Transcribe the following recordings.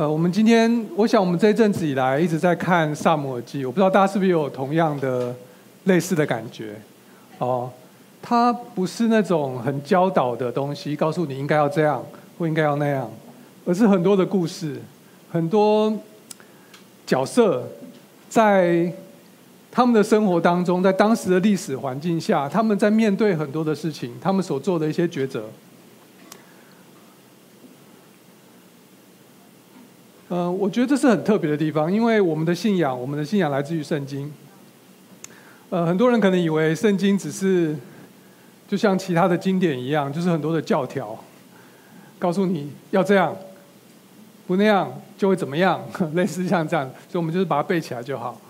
呃，我们今天，我想我们这一阵子以来一直在看《撒母耳记》，我不知道大家是不是有同样的类似的感觉？哦，它不是那种很教导的东西，告诉你应该要这样或应该要那样，而是很多的故事，很多角色在他们的生活当中，在当时的历史环境下，他们在面对很多的事情，他们所做的一些抉择。呃，我觉得这是很特别的地方，因为我们的信仰，我们的信仰来自于圣经。呃，很多人可能以为圣经只是就像其他的经典一样，就是很多的教条，告诉你要这样，不那样就会怎么样，类似像这样，所以我们就是把它背起来就好。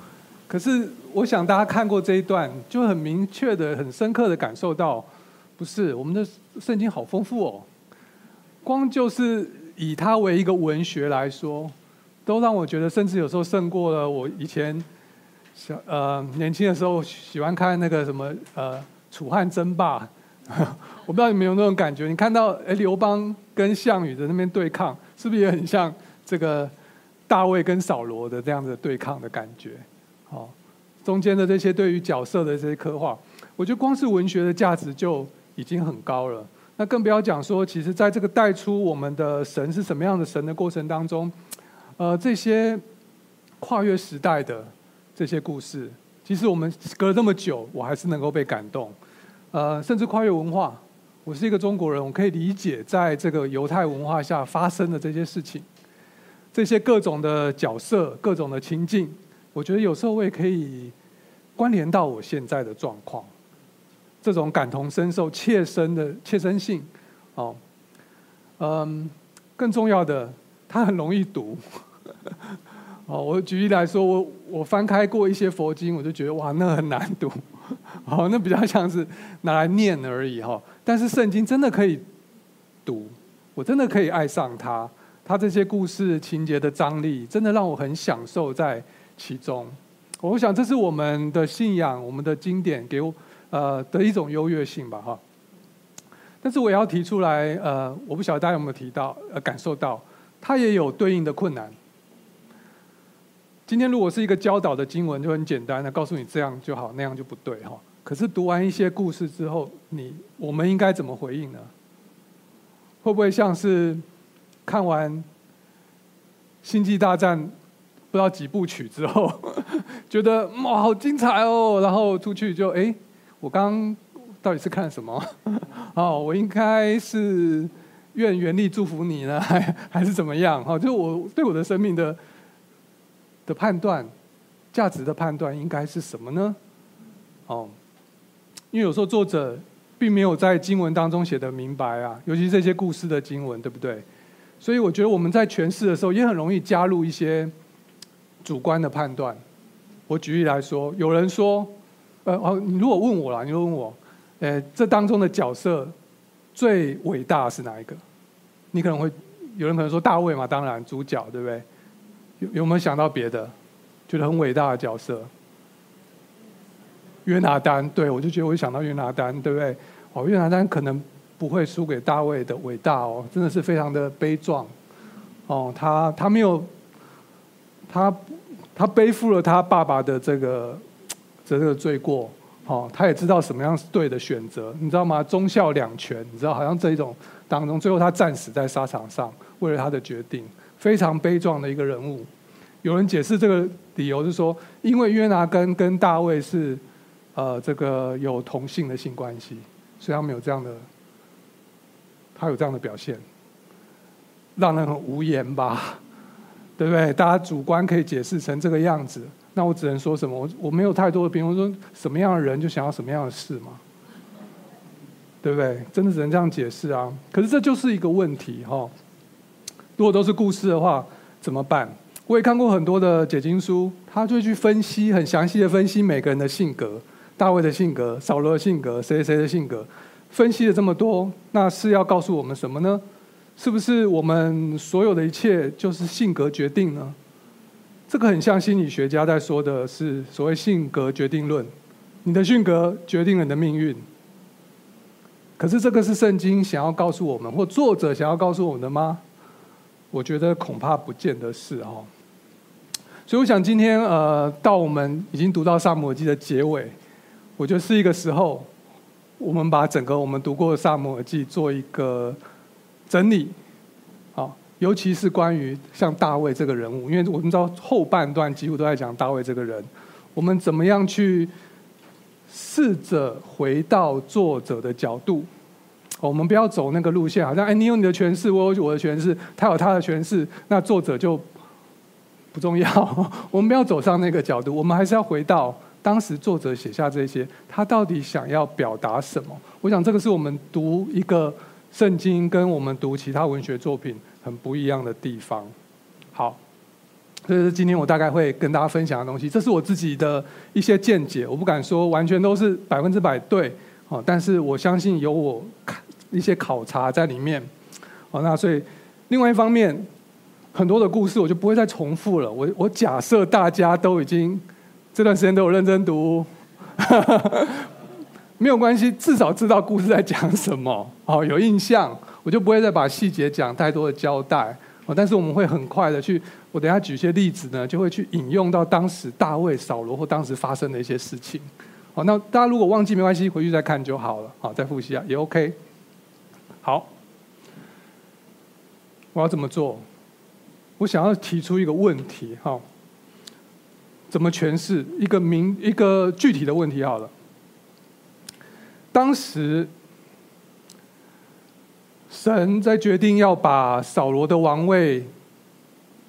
可是，我想大家看过这一段，就很明确的、很深刻的感受到，不是我们的圣经好丰富哦，光就是。以它为一个文学来说，都让我觉得，甚至有时候胜过了我以前小呃年轻的时候喜欢看那个什么呃楚汉争霸。我不知道你有没有那种感觉？你看到哎刘邦跟项羽的那边对抗，是不是也很像这个大卫跟扫罗的这样子对抗的感觉？好，中间的这些对于角色的这些刻画，我觉得光是文学的价值就已经很高了。那更不要讲说，其实在这个带出我们的神是什么样的神的过程当中，呃，这些跨越时代的这些故事，其实我们隔了这么久，我还是能够被感动，呃，甚至跨越文化。我是一个中国人，我可以理解在这个犹太文化下发生的这些事情，这些各种的角色、各种的情境，我觉得有时候我也可以关联到我现在的状况。这种感同身受、切身的切身性，哦，嗯，更重要的，它很容易读。哦，我举例来说，我我翻开过一些佛经，我就觉得哇，那很难读。哦，那比较像是拿来念而已哈。但是圣经真的可以读，我真的可以爱上它。它这些故事情节的张力，真的让我很享受在其中。我想这是我们的信仰，我们的经典给我。呃的一种优越性吧，哈。但是我也要提出来，呃，我不晓得大家有没有提到，呃，感受到，它也有对应的困难。今天如果是一个教导的经文，就很简单的告诉你这样就好，那样就不对，哈。可是读完一些故事之后，你我们应该怎么回应呢？会不会像是看完《星际大战》不知道几部曲之后，觉得哇好精彩哦，然后出去就哎。我刚到底是看什么？哦，我应该是愿原力祝福你呢，还还是怎么样？哈，就是我对我的生命的的判断、价值的判断应该是什么呢？哦，因为有时候作者并没有在经文当中写得明白啊，尤其这些故事的经文，对不对？所以我觉得我们在诠释的时候也很容易加入一些主观的判断。我举例来说，有人说。呃哦，你如果问我啦，你如果问我，呃，这当中的角色最伟大是哪一个？你可能会有人可能说大卫嘛，当然主角，对不对？有有没有想到别的？觉得很伟大的角色？约拿丹，对，我就觉得我想到约拿丹，对不对？哦，约拿丹可能不会输给大卫的伟大哦，真的是非常的悲壮。哦，他他没有，他他背负了他爸爸的这个。这个罪过，哦，他也知道什么样是对的选择，你知道吗？忠孝两全，你知道，好像这一种当中，最后他战死在沙场上，为了他的决定，非常悲壮的一个人物。有人解释这个理由是说，因为约拿根跟大卫是，呃，这个有同性的性关系，所以他们有这样的，他有这样的表现，让人很无言吧，对不对？大家主观可以解释成这个样子。那我只能说什么？我我没有太多的评论，说什么样的人就想要什么样的事嘛，对不对？真的只能这样解释啊。可是这就是一个问题哈。如果都是故事的话，怎么办？我也看过很多的解经书，他就去分析，很详细的分析每个人的性格，大卫的性格、扫罗的性格、谁谁的性格，分析了这么多，那是要告诉我们什么呢？是不是我们所有的一切就是性格决定呢？这个很像心理学家在说的是所谓性格决定论，你的性格决定了你的命运。可是这个是圣经想要告诉我们，或作者想要告诉我们的吗？我觉得恐怕不见得是哈。所以我想今天呃，到我们已经读到撒母耳记的结尾，我觉得是一个时候，我们把整个我们读过的撒母耳记做一个整理，啊，尤其是关于像大卫这个人物，因为我们知道后半段几乎都在讲大卫这个人，我们怎么样去试着回到作者的角度，我们不要走那个路线，好像哎，你有你的诠释，我有我的诠释，他有他的诠释，那作者就。不重要，我们不要走上那个角度，我们还是要回到当时作者写下这些，他到底想要表达什么？我想这个是我们读一个圣经跟我们读其他文学作品很不一样的地方。好，这是今天我大概会跟大家分享的东西，这是我自己的一些见解，我不敢说完全都是百分之百对，哦，但是我相信有我看一些考察在里面，哦，那所以另外一方面。很多的故事我就不会再重复了。我我假设大家都已经这段时间都有认真读，没有关系，至少知道故事在讲什么，哦，有印象，我就不会再把细节讲太多的交代。哦，但是我们会很快的去，我等下举些例子呢，就会去引用到当时大卫、扫罗或当时发生的一些事情。好，那大家如果忘记没关系，回去再看就好了。好，再复习啊，也 OK。好，我要怎么做？我想要提出一个问题，哈，怎么诠释一个明一个具体的问题？好了，当时神在决定要把扫罗的王位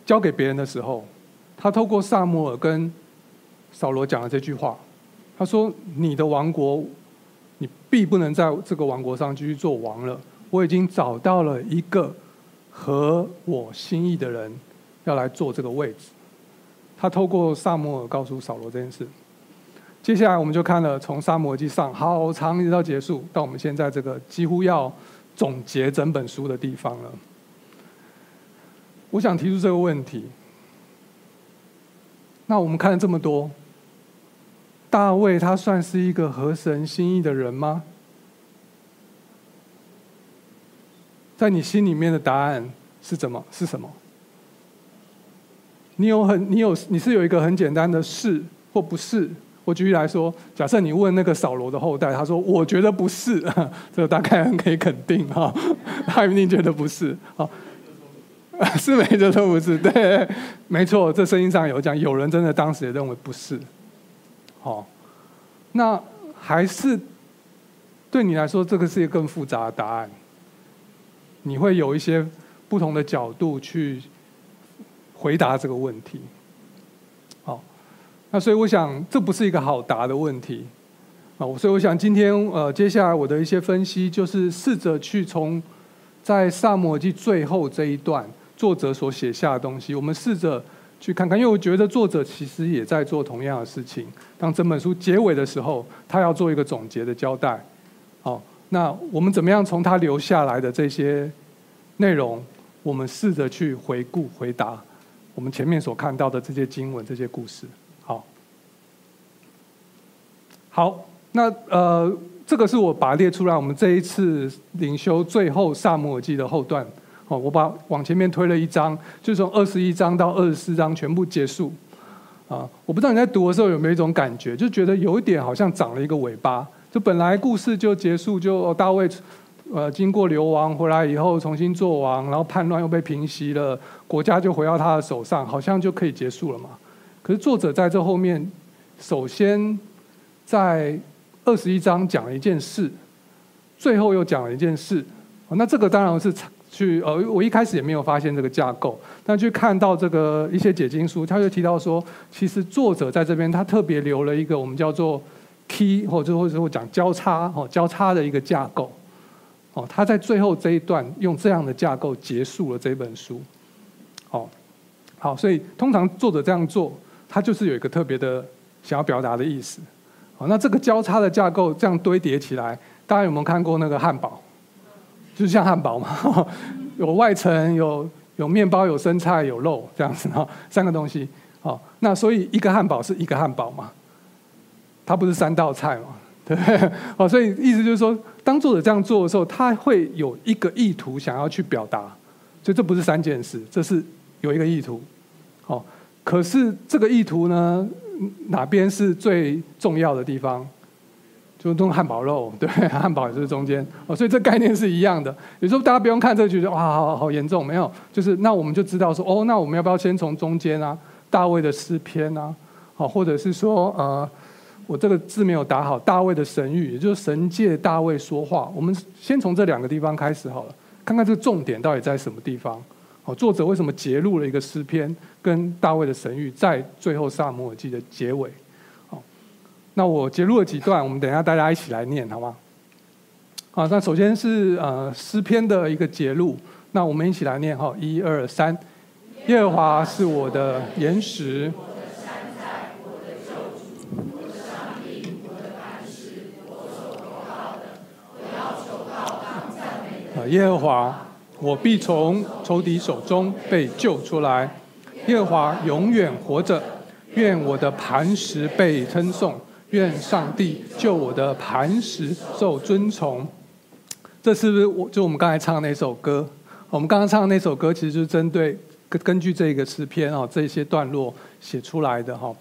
交给别人的时候，他透过撒母耳跟扫罗讲了这句话，他说：“你的王国，你必不能在这个王国上继续做王了。我已经找到了一个。”合我心意的人要来做这个位置，他透过撒母耳告诉扫罗这件事。接下来我们就看了从撒母耳记上好长一直到结束，到我们现在这个几乎要总结整本书的地方了。我想提出这个问题：那我们看了这么多，大卫他算是一个合神心意的人吗？在你心里面的答案是怎么？是什么？你有很，你有，你是有一个很简单的是或不是？我举例来说，假设你问那个扫罗的后代，他说：“我觉得不是。”这大概很可以肯定哈，他一定觉得不是。好，是没这都不是，对，没错，这声音上有讲，有人真的当时也认为不是。好，那还是对你来说，这个是一个更复杂的答案。你会有一些不同的角度去回答这个问题，好，那所以我想这不是一个好答的问题，啊，所以我想今天呃接下来我的一些分析就是试着去从在萨摩记最后这一段作者所写下的东西，我们试着去看看，因为我觉得作者其实也在做同样的事情，当整本书结尾的时候，他要做一个总结的交代，好。那我们怎么样从他留下来的这些内容，我们试着去回顾、回答我们前面所看到的这些经文、这些故事。好，好，那呃，这个是我把它列出来。我们这一次灵修最后撒母耳记的后段，哦，我把往前面推了一章，就从二十一章到二十四章全部结束。啊，我不知道你在读的时候有没有一种感觉，就觉得有一点好像长了一个尾巴。就本来故事就结束，就大卫，呃，经过流亡回来以后重新做王，然后叛乱又被平息了，国家就回到他的手上，好像就可以结束了嘛。可是作者在这后面，首先在二十一章讲了一件事，最后又讲了一件事。那这个当然是去呃，我一开始也没有发现这个架构，但去看到这个一些解经书，他就提到说，其实作者在这边他特别留了一个我们叫做。Key 或者或者讲交叉哦，交叉的一个架构哦，他在最后这一段用这样的架构结束了这本书，哦，好，所以通常作者这样做，他就是有一个特别的想要表达的意思，哦，那这个交叉的架构这样堆叠起来，大家有没有看过那个汉堡？就是像汉堡嘛，有外层有有面包有生菜有肉这样子哈，三个东西，哦，那所以一个汉堡是一个汉堡嘛。它不是三道菜嘛？对不对？哦，所以意思就是说，当作者这样做的时候，他会有一个意图想要去表达，所以这不是三件事，这是有一个意图。好，可是这个意图呢，哪边是最重要的地方？就弄汉堡肉，对，汉堡也是中间哦，所以这概念是一样的。有时候大家不用看这个，觉得哇，好好严重，没有，就是那我们就知道说，哦，那我们要不要先从中间啊？大卫的诗篇啊，好，或者是说，呃，我这个字没有打好，大卫的神谕，也就是神借大卫说话。我们先从这两个地方开始好了，看看这个重点到底在什么地方。好，作者为什么截录了一个诗篇跟大卫的神谕，在最后撒母耳记的结尾？好那我截录了几段，我们等一下大家一起来念，好吗？好，那首先是呃诗篇的一个节录，那我们一起来念哈，一二三，耶和华是我的岩石，我的山寨，我的救主，我的上帝，我的磐石，我所投靠的，我要求告当赞美的。耶和华，我必从仇敌手中被救出来，耶和华永远活着，愿我的磐石被称颂。愿上帝救我的磐石受尊崇。这是不是我就我们刚才唱的那首歌？我们刚刚唱的那首歌，其实就是针对根根据这个诗篇啊这些段落写出来的哈。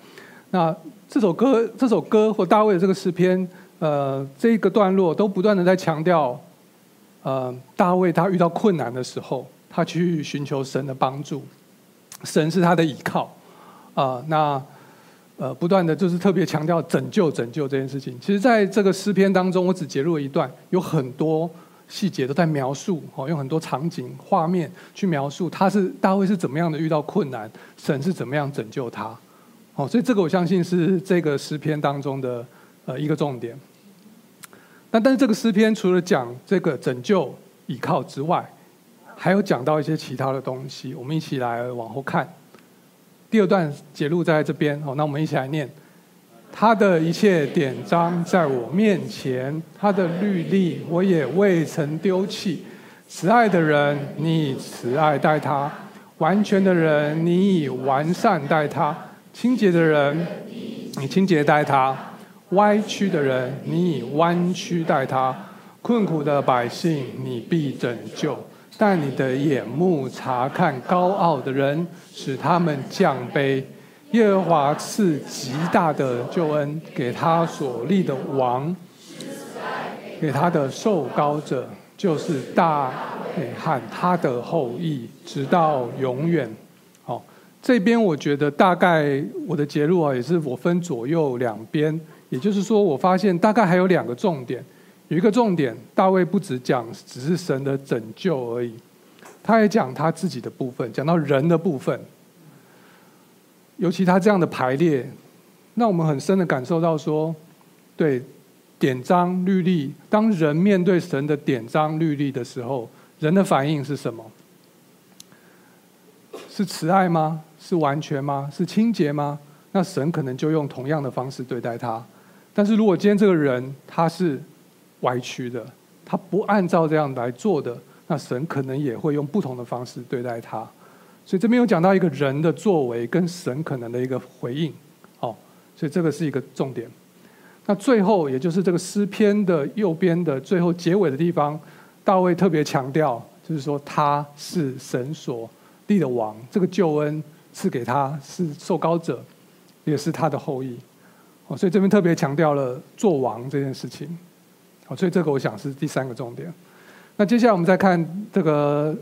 那这首歌这首歌或大卫的这个诗篇，呃，这个段落都不断的在强调，呃，大卫他遇到困难的时候，他去寻求神的帮助，神是他的依靠啊、那呃，不断的就是特别强调拯救、拯救这件事情。其实，在这个诗篇当中，我只截录了一段，有很多细节都在描述，哦，用很多场景、画面去描述他是大卫是怎么样的遇到困难，神是怎么样拯救他。哦，所以这个我相信是这个诗篇当中的呃一个重点。那但是这个诗篇除了讲这个拯救、依靠之外，还有讲到一些其他的东西。我们一起来往后看。第二段节录在这边，好，那我们一起来念。他的一切典章在我面前，他的律例我也未曾丢弃。慈爱的人，你以慈爱待他；完全的人，你以完善待他；清洁的人，你清洁待他；歪曲的人，你以弯曲待他；困苦的百姓，你必拯救。但你的眼目察看高傲的人，使他们降卑。耶和华赐极大的救恩给他所立的王，给他的受膏者，就是大卫和他的后裔，直到永远。好，这边我觉得大概我的结论啊，也是我分左右两边，也就是说，我发现大概还有两个重点。有一个重点，大卫不只讲只是神的拯救而已，他也讲他自己的部分，讲到人的部分。尤其他这样的排列，让我们很深的感受到说，对典章律例，当人面对神的典章律例的时候，人的反应是什么？是慈爱吗？是完全吗？是清洁吗？那神可能就用同样的方式对待他。但是如果今天这个人他是歪曲的，他不按照这样来做的，那神可能也会用不同的方式对待他。所以这边有讲到一个人的作为跟神可能的一个回应，哦，所以这个是一个重点。那最后也就是这个诗篇的右边的最后结尾的地方，大卫特别强调，就是说他是神所立的王，这个救恩赐给他是受膏者，也是他的后裔。哦，所以这边特别强调了做王这件事情。哦，所以这个我想是第三个重点。那接下来我们再看这个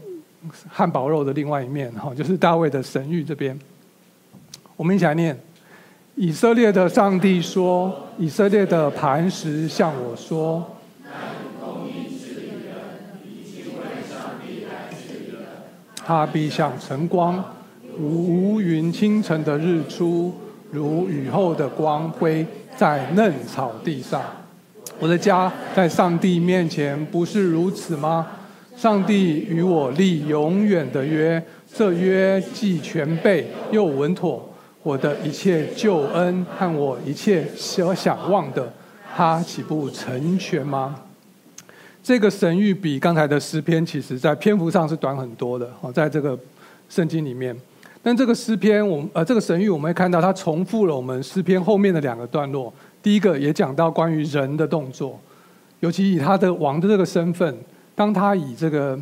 汉堡肉的另外一面，哈，就是大卫的神谕这边。我们一起来念：以色列的上帝说，以色列的磐石向我说，他必像晨光，如无云清晨的日出。如雨后的光辉，在嫩草地上。我的家在上帝面前不是如此吗？上帝与我立永远的约，这约既全备又稳妥。我的一切救恩和我一切所想望的，他岂不成全吗？这个神谕比刚才的诗篇，其实在篇幅上是短很多的。哦，在这个圣经里面。但这个诗篇，我们呃，这个神谕，我们会看到它重复了我们诗篇后面的两个段落。第一个也讲到关于人的动作，尤其以他的王的这个身份，当他以这个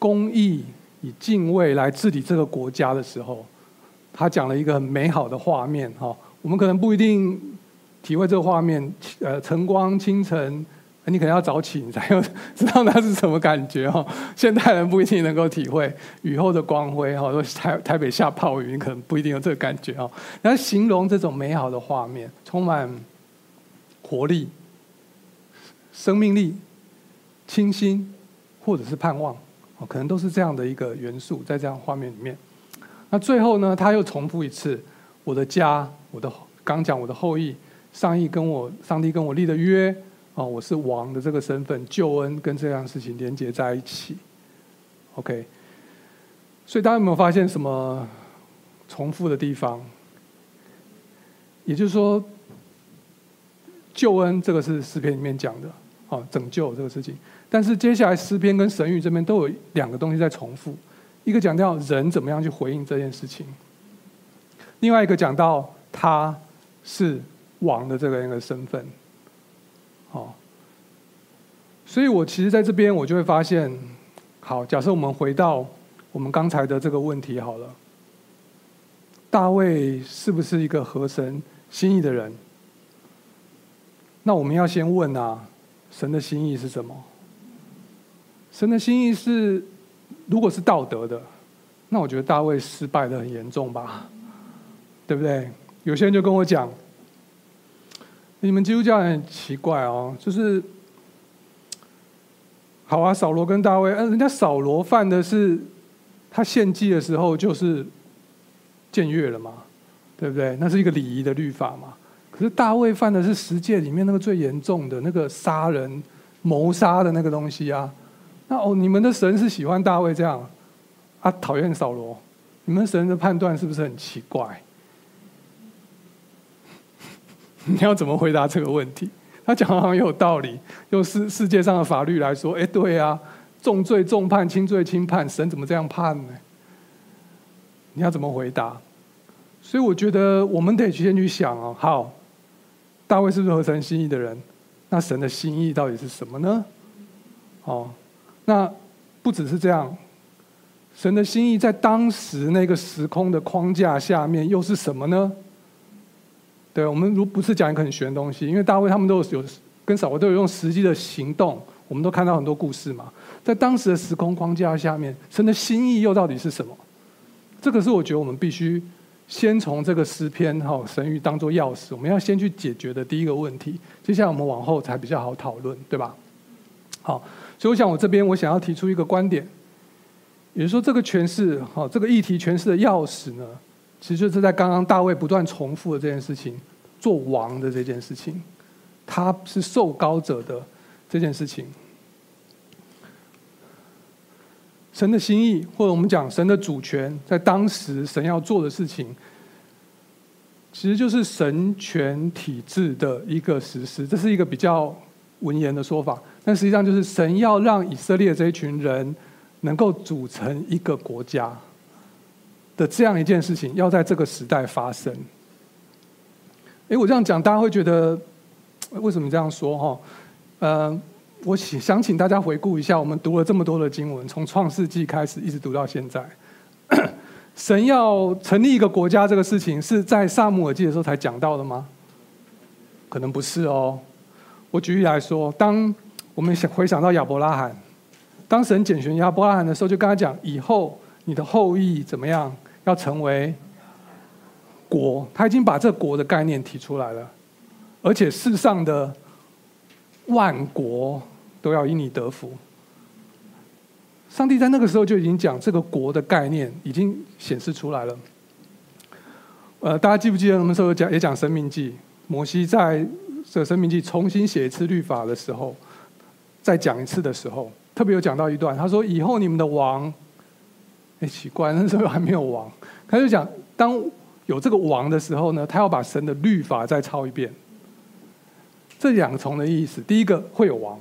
公义以敬畏来治理这个国家的时候，他讲了一个很美好的画面哈。我们可能不一定体会这个画面，呃，晨光清晨。你可能要早起，你才有 知道那是什么感觉哦。现代人不一定能够体会雨后的光辉哈。说台台北下暴雨，你可能不一定有这个感觉哈。但是形容这种美好的画面，充满活力、生命力、清新，或者是盼望哦，可能都是这样的一个元素在这样画面里面。那最后呢，他又重复一次：我的家，我的刚讲我的后裔，上帝跟我，上帝跟我立的约。哦，我是王的这个身份，救恩跟这样事情连接在一起。OK，所以大家有没有发现什么重复的地方？也就是说，救恩这个是诗篇里面讲的，哦，拯救这个事情。但是接下来诗篇跟神谕这边都有两个东西在重复，一个讲到人怎么样去回应这件事情，另外一个讲到他是王的这个人的身份。好，所以我其实在这边，我就会发现，好，假设我们回到我们刚才的这个问题好了，大卫是不是一个合神心意的人？那我们要先问啊，神的心意是什么？神的心意是，如果是道德的，那我觉得大卫失败的很严重吧，对不对？有些人就跟我讲。你们基督教人很奇怪哦，就是好啊，扫罗跟大卫，嗯，人家扫罗犯的是他献祭的时候就是僭越了嘛，对不对？那是一个礼仪的律法嘛。可是大卫犯的是十诫里面那个最严重的那个杀人、谋杀的那个东西啊。那哦，你们的神是喜欢大卫这样啊，讨厌扫罗？你们神的判断是不是很奇怪？你要怎么回答这个问题？他讲好像有道理，用世世界上的法律来说，哎，对啊，重罪重判，轻罪轻判，神怎么这样判呢？你要怎么回答？所以我觉得我们得先去想哦，好，大卫是不是合神心意的人？那神的心意到底是什么呢？哦，那不只是这样，神的心意在当时那个时空的框架下面又是什么呢？对，我们如不是讲一个很玄的东西，因为大卫他们都有跟扫罗都有用实际的行动，我们都看到很多故事嘛。在当时的时空框架下面，神的心意又到底是什么？这个是我觉得我们必须先从这个诗篇哈神谕当做钥匙，我们要先去解决的第一个问题。接下来我们往后才比较好讨论，对吧？好，所以我想我这边我想要提出一个观点，也就是说这个诠释哈这个议题诠释的钥匙呢，其实就是在刚刚大卫不断重复的这件事情，做王的这件事情，他是受膏者的这件事情，神的心意，或者我们讲神的主权，在当时神要做的事情，其实就是神权体制的一个实施。这是一个比较文言的说法，但实际上就是神要让以色列这一群人能够组成一个国家。的这样一件事情要在这个时代发生，哎，我这样讲，大家会觉得为什么这样说？哈，呃，我想请大家回顾一下，我们读了这么多的经文，从创世纪开始一直读到现在，神要成立一个国家这个事情是在撒母耳记的时候才讲到的吗？可能不是哦。我举例来说，当我们想回想到亚伯拉罕，当神拣选亚伯拉罕的时候，就跟他讲以后。你的后裔怎么样？要成为国，他已经把这国的概念提出来了，而且世上的万国都要因你得福。上帝在那个时候就已经讲这个国的概念，已经显示出来了。呃，大家记不记得我们时候讲也讲《申命记》，摩西在这个《申命记》重新写一次律法的时候，再讲一次的时候，特别有讲到一段，他说：“以后你们的王。”哎，奇怪，那时候还没有王，他就讲，当有这个王的时候呢，他要把神的律法再抄一遍。这两重的意思，第一个会有王，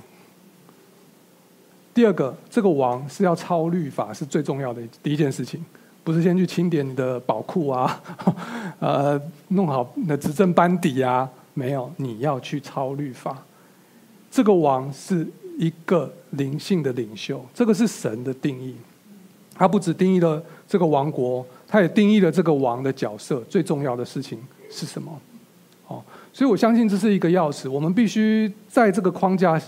第二个这个王是要抄律法，是最重要的第一件事情，不是先去清点你的宝库啊，呃，弄好你的执政班底啊，没有，你要去抄律法。这个王是一个灵性的领袖，这个是神的定义。他不只定义了这个王国，他也定义了这个王的角色。最重要的事情是什么？哦，所以我相信这是一个钥匙。我们必须在这个框架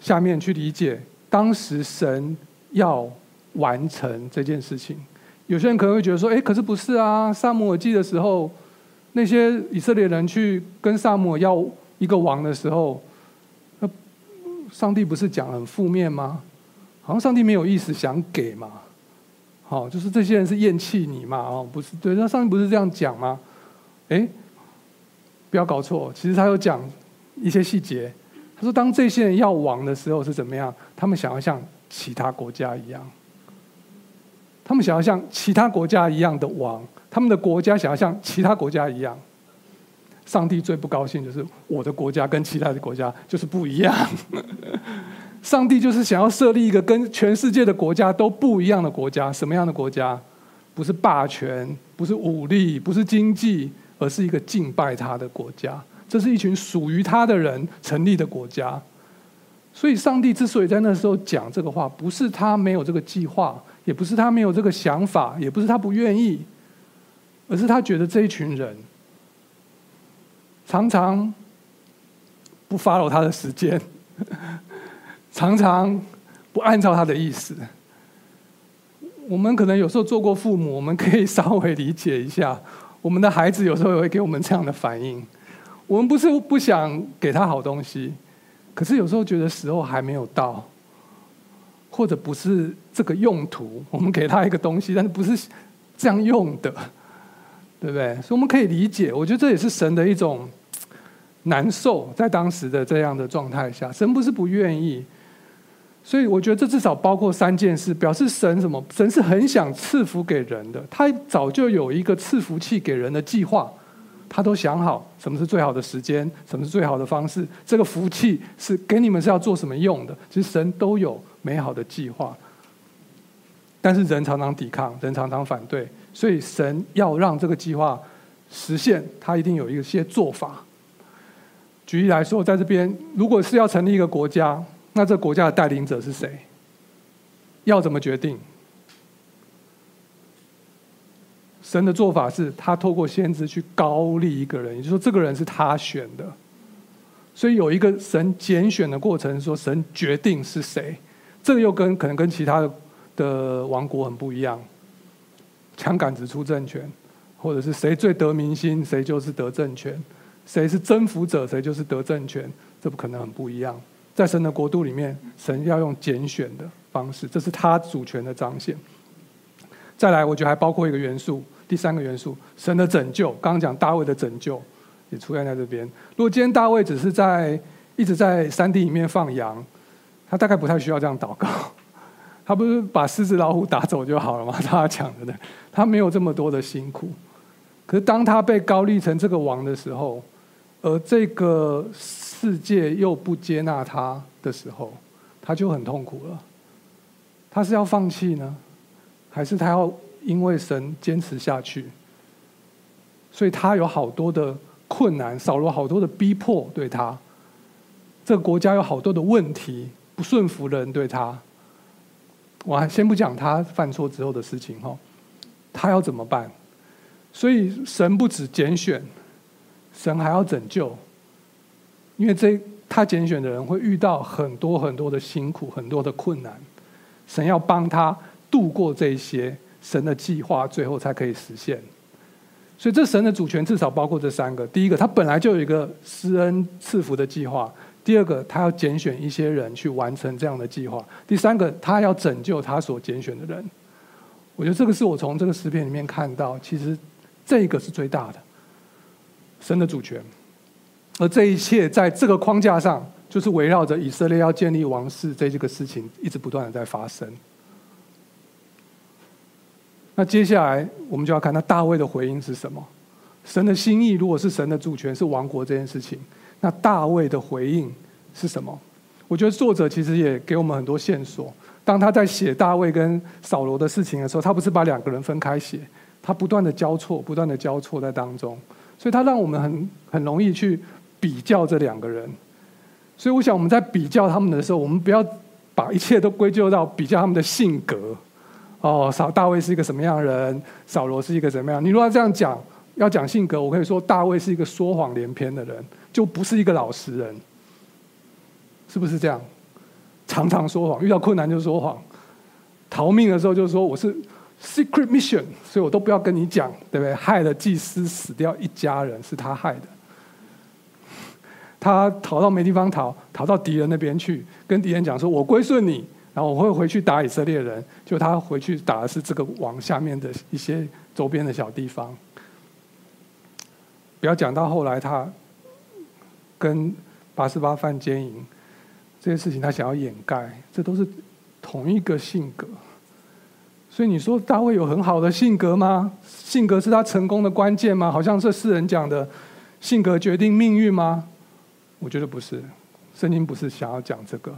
下面去理解，当时神要完成这件事情。有些人可能会觉得说：“哎，可是不是啊？撒母耳记的时候，那些以色列人去跟撒母耳要一个王的时候，那上帝不是讲很负面吗？好像上帝没有意思想给嘛。”好，就是这些人是厌弃你嘛？哦，不是，对，那上面不是这样讲吗？哎，不要搞错，其实他有讲一些细节。他说，当这些人要亡的时候是怎么样？他们想要像其他国家一样，他们想要像其他国家一样的亡，他们的国家想要像其他国家一样。上帝最不高兴就是我的国家跟其他的国家就是不一样。上帝就是想要设立一个跟全世界的国家都不一样的国家，什么样的国家？不是霸权，不是武力，不是经济，而是一个敬拜他的国家。这是一群属于他的人成立的国家。所以，上帝之所以在那时候讲这个话，不是他没有这个计划，也不是他没有这个想法，也不是他不愿意，而是他觉得这一群人常常不 follow 他的时间。常常不按照他的意思，我们可能有时候做过父母，我们可以稍微理解一下。我们的孩子有时候也会给我们这样的反应。我们不是不想给他好东西，可是有时候觉得时候还没有到，或者不是这个用途。我们给他一个东西，但是不是这样用的，对不对？所以我们可以理解。我觉得这也是神的一种难受，在当时的这样的状态下，神不是不愿意。所以我觉得这至少包括三件事，表示神什么？神是很想赐福给人的，他早就有一个赐福气给人的计划，他都想好什么是最好的时间，什么是最好的方式，这个福气是给你们是要做什么用的。其实神都有美好的计划，但是人常常抵抗，人常常反对，所以神要让这个计划实现，他一定有一些做法。举例来说，在这边如果是要成立一个国家。那这国家的带领者是谁？要怎么决定？神的做法是他透过先知去高立一个人，也就是说，这个人是他选的。所以有一个神拣选的过程，说神决定是谁。这个又跟可能跟其他的的王国很不一样。枪杆子出政权，或者是谁最得民心，谁就是得政权；谁是征服者，谁就是得政权。这不可能很不一样。在神的国度里面，神要用拣选的方式，这是他主权的彰显。再来，我觉得还包括一个元素，第三个元素，神的拯救。刚刚讲大卫的拯救也出现在这边。如果今天大卫只是在一直在山地里面放羊，他大概不太需要这样祷告。他不是把狮子老虎打走就好了吗？他讲的呢，他没有这么多的辛苦。可是当他被高立成这个王的时候，而这个。世界又不接纳他的时候，他就很痛苦了。他是要放弃呢，还是他要因为神坚持下去？所以他有好多的困难，扫罗好多的逼迫对他。这个国家有好多的问题，不顺服的人对他。我还先不讲他犯错之后的事情哈，他要怎么办？所以神不止拣选，神还要拯救。因为这他拣选的人会遇到很多很多的辛苦，很多的困难，神要帮他度过这些，神的计划最后才可以实现。所以这神的主权至少包括这三个：第一个，他本来就有一个施恩赐福的计划；第二个，他要拣选一些人去完成这样的计划；第三个，他要拯救他所拣选的人。我觉得这个是我从这个诗篇里面看到，其实这个是最大的神的主权。而这一切在这个框架上，就是围绕着以色列要建立王室这这个事情，一直不断的在发生。那接下来我们就要看那大卫的回应是什么？神的心意如果是神的主权是王国这件事情，那大卫的回应是什么？我觉得作者其实也给我们很多线索。当他在写大卫跟扫罗的事情的时候，他不是把两个人分开写，他不断的交错，不断的交错在当中，所以他让我们很很容易去。比较这两个人，所以我想我们在比较他们的时候，我们不要把一切都归咎到比较他们的性格，哦，扫大卫是一个什么样的人，扫罗是一个怎么样？你如果要这样讲，要讲性格，我可以说大卫是一个说谎连篇的人，就不是一个老实人，是不是这样？常常说谎，遇到困难就说谎，逃命的时候就说我是 secret mission，所以我都不要跟你讲，对不对？害了祭司死掉一家人，是他害的。他逃到没地方逃，逃到敌人那边去，跟敌人讲说：“我归顺你，然后我会回去打以色列人。”就他回去打的是这个王下面的一些周边的小地方。不要讲到后来，他跟八十八犯奸淫这些事情，他想要掩盖，这都是同一个性格。所以你说大卫有很好的性格吗？性格是他成功的关键吗？好像是世人讲的，性格决定命运吗？我觉得不是，圣经不是想要讲这个。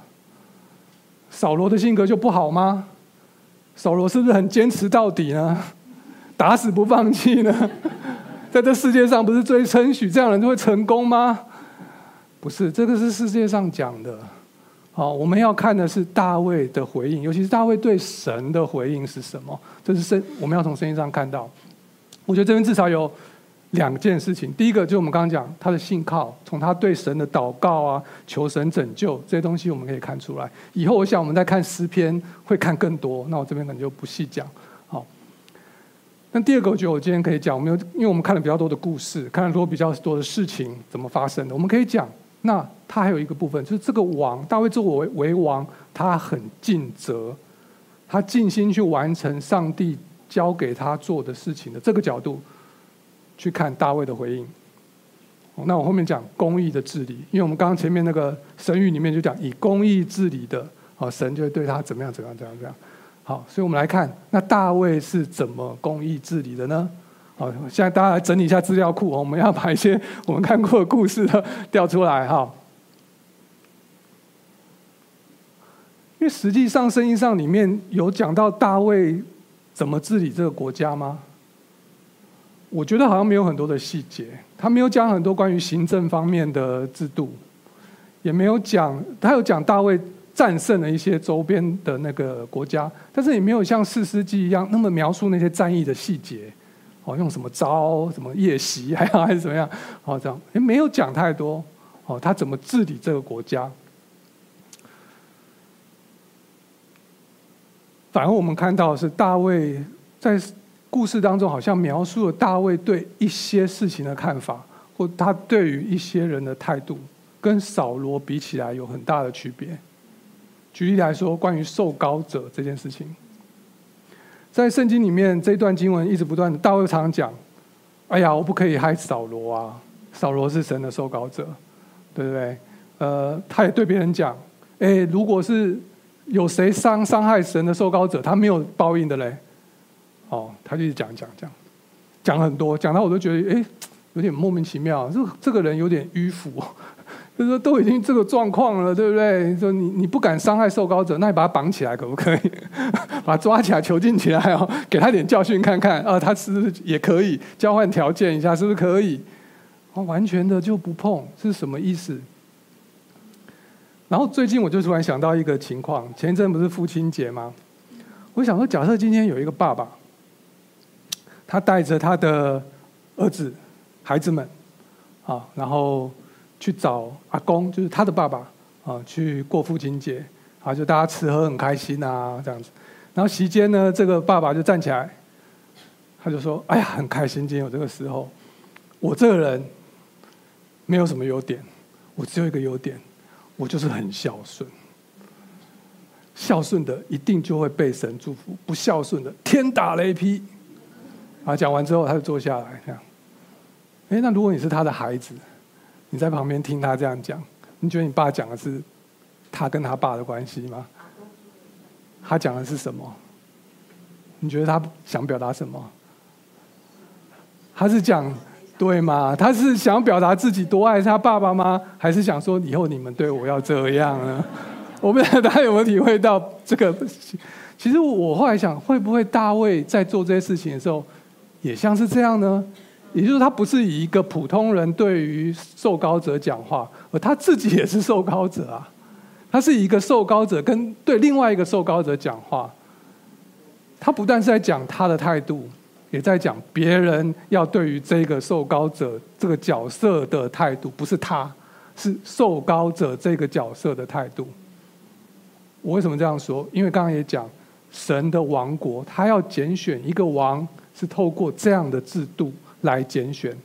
扫罗的性格就不好吗？扫罗是不是很坚持到底呢？打死不放弃呢？在这世界上不是最称许这样的人就会成功吗？不是，这个是世界上讲的。好，我们要看的是大卫的回应，尤其是大卫对神的回应是什么？这是圣，我们要从圣经上看到。我觉得这边至少有。两件事情，第一个就是我们刚刚讲他的信靠，从他对神的祷告啊、求神拯救这些东西，我们可以看出来。以后我想我们再看诗篇会看更多，那我这边可能就不细讲。好，那第二个，我觉得我今天可以讲，我们有因为我们看了比较多的故事，看了多比较多的事情怎么发生的，我们可以讲。那他还有一个部分，就是这个王大卫作为为王，他很尽责，他尽心去完成上帝交给他做的事情的这个角度。去看大卫的回应。那我后面讲公义的治理，因为我们刚刚前面那个神谕里面就讲以公义治理的，啊，神就会对他怎么样怎么样怎么样怎样。好，所以我们来看，那大卫是怎么公义治理的呢？好，现在大家来整理一下资料库，我们要把一些我们看过的故事的调出来哈。因为实际上圣经上里面有讲到大卫怎么治理这个国家吗？我觉得好像没有很多的细节，他没有讲很多关于行政方面的制度，也没有讲，他有讲大卫战胜了一些周边的那个国家，但是也没有像四世纪一样那么描述那些战役的细节，哦，用什么招，什么夜袭，还还是怎么样，哦，这样也没有讲太多，哦，他怎么治理这个国家？反而我们看到是大卫在。故事当中好像描述了大卫对一些事情的看法，或他对于一些人的态度，跟扫罗比起来有很大的区别。举例来说，关于受膏者这件事情，在圣经里面这段经文一直不断，大卫常常讲：“哎呀，我不可以害扫罗啊，扫罗是神的受膏者，对不对？”呃，他也对别人讲：“哎，如果是有谁伤伤害神的受膏者，他没有报应的嘞。”哦，他就一直讲讲讲，讲很多，讲到我都觉得，哎，有点莫名其妙。这这个人有点迂腐，就是说都已经这个状况了，对不对？说你你不敢伤害受高者，那你把他绑起来可不可以？把他抓起来囚禁起来哦，给他点教训看看啊，他是不是也可以交换条件一下？是不是可以？哦，完全的就不碰，是什么意思？然后最近我就突然想到一个情况，前一阵不是父亲节吗？我想说，假设今天有一个爸爸。他带着他的儿子、孩子们，啊，然后去找阿公，就是他的爸爸，啊，去过父亲节，啊，就大家吃喝很开心啊，这样子。然后席间呢，这个爸爸就站起来，他就说：“哎呀，很开心，今天有这个时候。我这个人没有什么优点，我只有一个优点，我就是很孝顺。孝顺的一定就会被神祝福，不孝顺的天打雷劈。”啊，讲完之后他就坐下来，这样。哎，那如果你是他的孩子，你在旁边听他这样讲，你觉得你爸讲的是他跟他爸的关系吗？他讲的是什么？你觉得他想表达什么？他是讲对吗？他是想表达自己多爱他爸爸吗？还是想说以后你们对我要这样呢？我不知道大家有没有体会到这个？其实我后来想，会不会大卫在做这些事情的时候？也像是这样呢，也就是他不是以一个普通人对于受高者讲话，而他自己也是受高者啊。他是以一个受高者跟对另外一个受高者讲话，他不但是在讲他的态度，也在讲别人要对于这个受高者这个角色的态度，不是他，是受高者这个角色的态度。我为什么这样说？因为刚刚也讲，神的王国，他要拣选一个王，是透过这样的制度来拣选。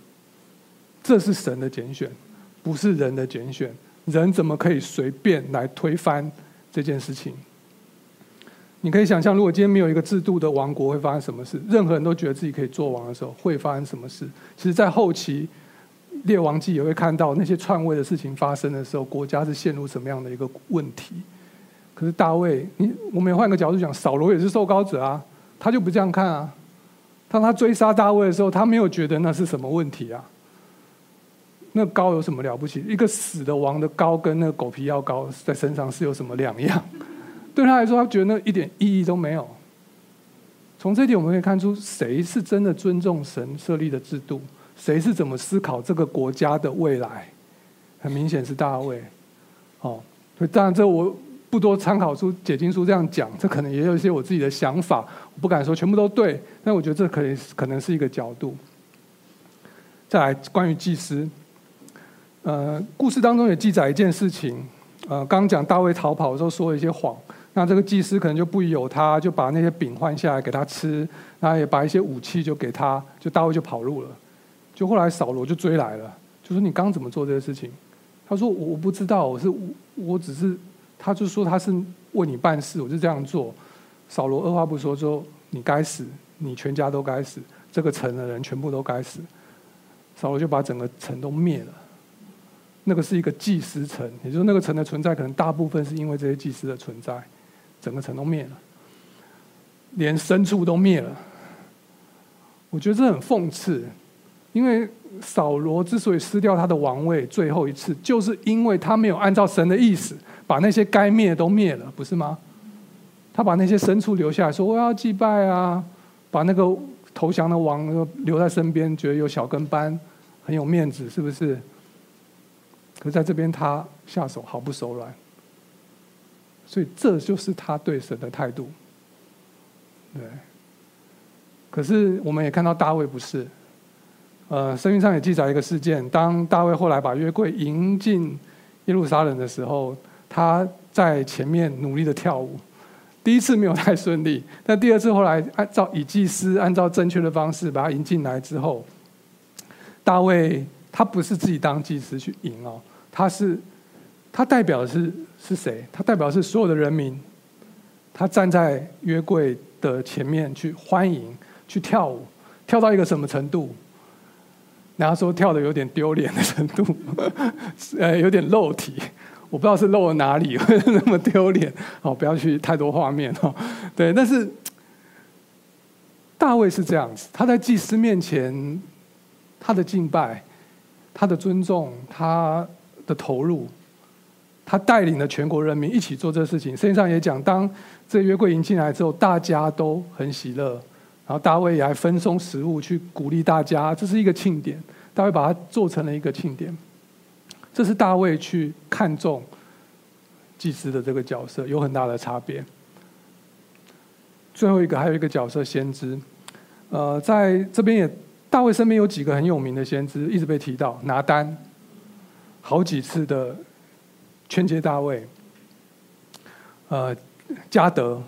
这是神的拣选，不是人的拣选。人怎么可以随便来推翻这件事情？你可以想象，如果今天没有一个制度的王国，会发生什么事？任何人都觉得自己可以做王的时候，会发生什么事？其实，在后期列王记也会看到那些篡位的事情发生的时候，国家是陷入什么样的一个问题。可是大卫，你我们也换个角度讲，扫罗也是受膏者啊，他就不这样看啊。当他追杀大卫的时候，他没有觉得那是什么问题啊。那膏有什么了不起？一个死的王的膏跟那个狗皮药膏在身上是有什么两样？对他来说，他觉得那一点意义都没有。从这点我们可以看出，谁是真的尊重神设立的制度？谁是怎么思考这个国家的未来？很明显是大卫。哦，当然这我。不多参考书解经书这样讲，这可能也有一些我自己的想法，我不敢说全部都对，但我觉得这可以可能是一个角度。再来，关于祭司，呃，故事当中也记载一件事情，呃，刚讲大卫逃跑的时候说了一些谎，那这个祭司可能就不由他，就把那些饼换下来给他吃，然后也把一些武器就给他，就大卫就跑路了。就后来扫罗就追来了，就说你刚怎么做这些事情？他说我我不知道，我是我只是。他就说他是为你办事，我就这样做。扫罗二话不说说你该死，你全家都该死，这个城的人全部都该死。扫罗就把整个城都灭了。那个是一个祭司城，也就是那个城的存在，可能大部分是因为这些祭司的存在，整个城都灭了，连牲畜都灭了。我觉得这很讽刺，因为扫罗之所以失掉他的王位最后一次，就是因为他没有按照神的意思。把那些该灭都灭了，不是吗？他把那些牲畜留下来说：“我要祭拜啊！”把那个投降的王留在身边，觉得有小跟班，很有面子，是不是？可是在这边，他下手毫不手软。所以这就是他对神的态度。对。可是我们也看到大卫不是。呃，圣经上也记载一个事件：当大卫后来把约柜迎进耶路撒冷的时候。他在前面努力的跳舞，第一次没有太顺利，但第二次后来按照以祭司按照正确的方式把他迎进来之后，大卫他不是自己当祭司去迎哦，他是他代表的是是谁？他代表是所有的人民，他站在约柜的前面去欢迎去跳舞，跳到一个什么程度？然后说跳的有点丢脸的程度，呃，有点露体。我不知道是漏了哪里，会那么丢脸。好，不要去太多画面 哦。对，但是大卫是这样子，他在祭司面前，他的敬拜，他的尊重，他的投入，他带领了全国人民一起做这事情。圣经上也讲，当这约柜迎进来之后，大家都很喜乐，然后大卫也还分送食物去鼓励大家，这是一个庆典。大卫把它做成了一个庆典。这是大卫去看重祭司的这个角色，有很大的差别。最后一个还有一个角色，先知。呃，在这边也，大卫身边有几个很有名的先知，一直被提到。拿单，好几次的劝诫大卫。呃，迦得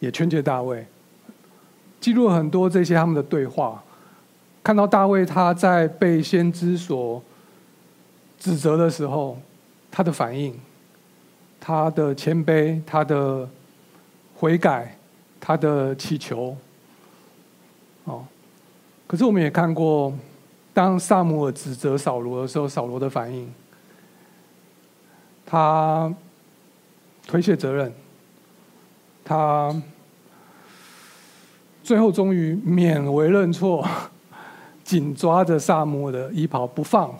也劝诫大卫，记录了很多这些他们的对话。看到大卫他在被先知所指责的时候，他的反应，他的谦卑，他的悔改，他的祈求，哦，可是我们也看过，当撒母耳指责扫罗的时候，扫罗的反应，他推卸责任，他最后终于勉为认错，紧抓着撒母耳的衣袍不放。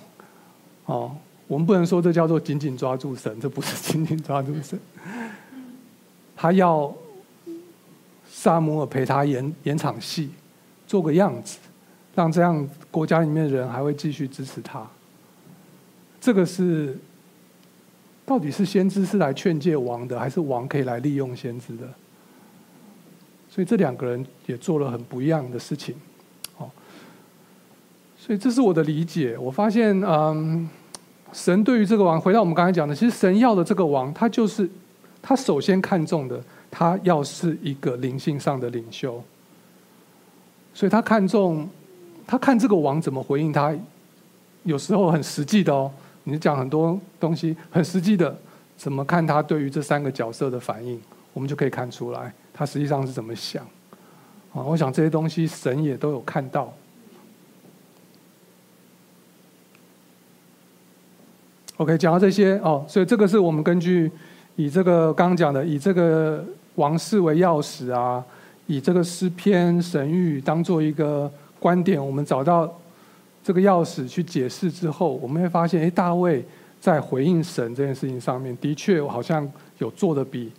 哦，我们不能说这叫做紧紧抓住神，这不是紧紧抓住神。他要撒母耳陪他演演场戏，做个样子，让这样国家里面的人还会继续支持他。这个是到底是先知是来劝诫王的，还是王可以来利用先知的？所以这两个人也做了很不一样的事情。好，所以这是我的理解。我发现，嗯，神对于这个王，回到我们刚才讲的，其实神要的这个王，他就是他首先看重的，他要是一个灵性上的领袖。所以他看重，他看这个王怎么回应他，有时候很实际的哦。你讲很多东西很实际的，怎么看他对于这三个角色的反应，我们就可以看出来他实际上是怎么想。啊，我想这些东西神也都有看到。OK，讲到这些哦，所以这个是我们根据以这个刚刚讲的，以这个王室为钥匙啊。以这个诗篇神谕当做一个观点，我们找到这个钥匙去解释之后，我们会发现，哎，大卫在回应神这件事情上面，的确好像有做的比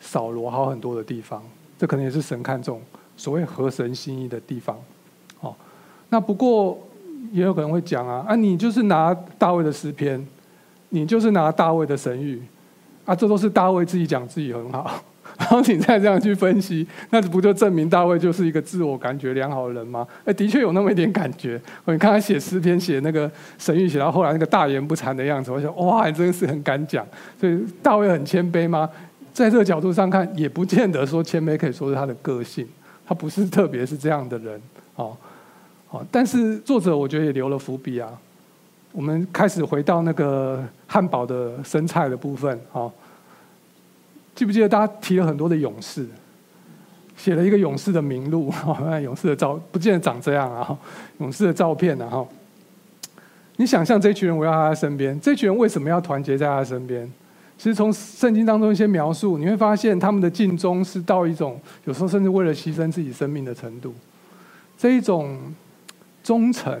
扫罗好很多的地方。这可能也是神看重所谓合神心意的地方。哦，那不过也有可能会讲啊，啊，你就是拿大卫的诗篇，你就是拿大卫的神谕，啊，这都是大卫自己讲自己很好。然后你再这样去分析，那不就证明大卫就是一个自我感觉良好的人吗？哎，的确有那么一点感觉。你看他写诗篇，写那个神谕，写到后来那个大言不惭的样子，我想哇，真的是很敢讲。所以大卫很谦卑吗？在这个角度上看，也不见得说谦卑可以说是他的个性，他不是特别是这样的人。哦，哦，但是作者我觉得也留了伏笔啊。我们开始回到那个汉堡的生菜的部分，哦。记不记得大家提了很多的勇士，写了一个勇士的名录，哈，勇士的照不见得长这样啊，勇士的照片啊，哈。你想象这群人围绕他身边，这群人为什么要团结在他身边？其实从圣经当中一些描述，你会发现他们的尽忠是到一种有时候甚至为了牺牲自己生命的程度。这一种忠诚，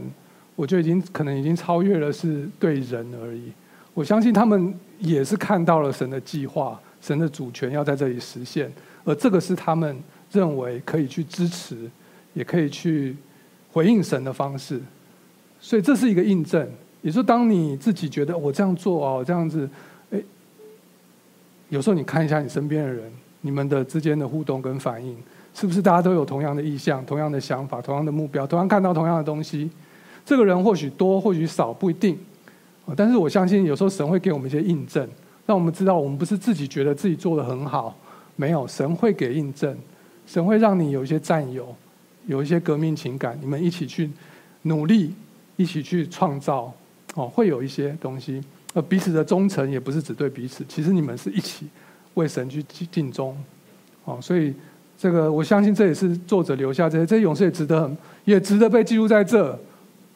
我觉得已经可能已经超越了是对人而已。我相信他们也是看到了神的计划。神的主权要在这里实现，而这个是他们认为可以去支持，也可以去回应神的方式。所以这是一个印证，也就是当你自己觉得我这样做哦，这样子，有时候你看一下你身边的人，你们的之间的互动跟反应，是不是大家都有同样的意向、同样的想法、同样的目标、同样看到同样的东西？这个人或许多，或许少，不一定。但是我相信，有时候神会给我们一些印证。让我们知道，我们不是自己觉得自己做的很好，没有，神会给印证，神会让你有一些战友，有一些革命情感，你们一起去努力，一起去创造，哦，会有一些东西。而彼此的忠诚也不是只对彼此，其实你们是一起为神去尽忠，哦，所以这个我相信这也是作者留下这些，这些勇士也值得，也值得被记录在这，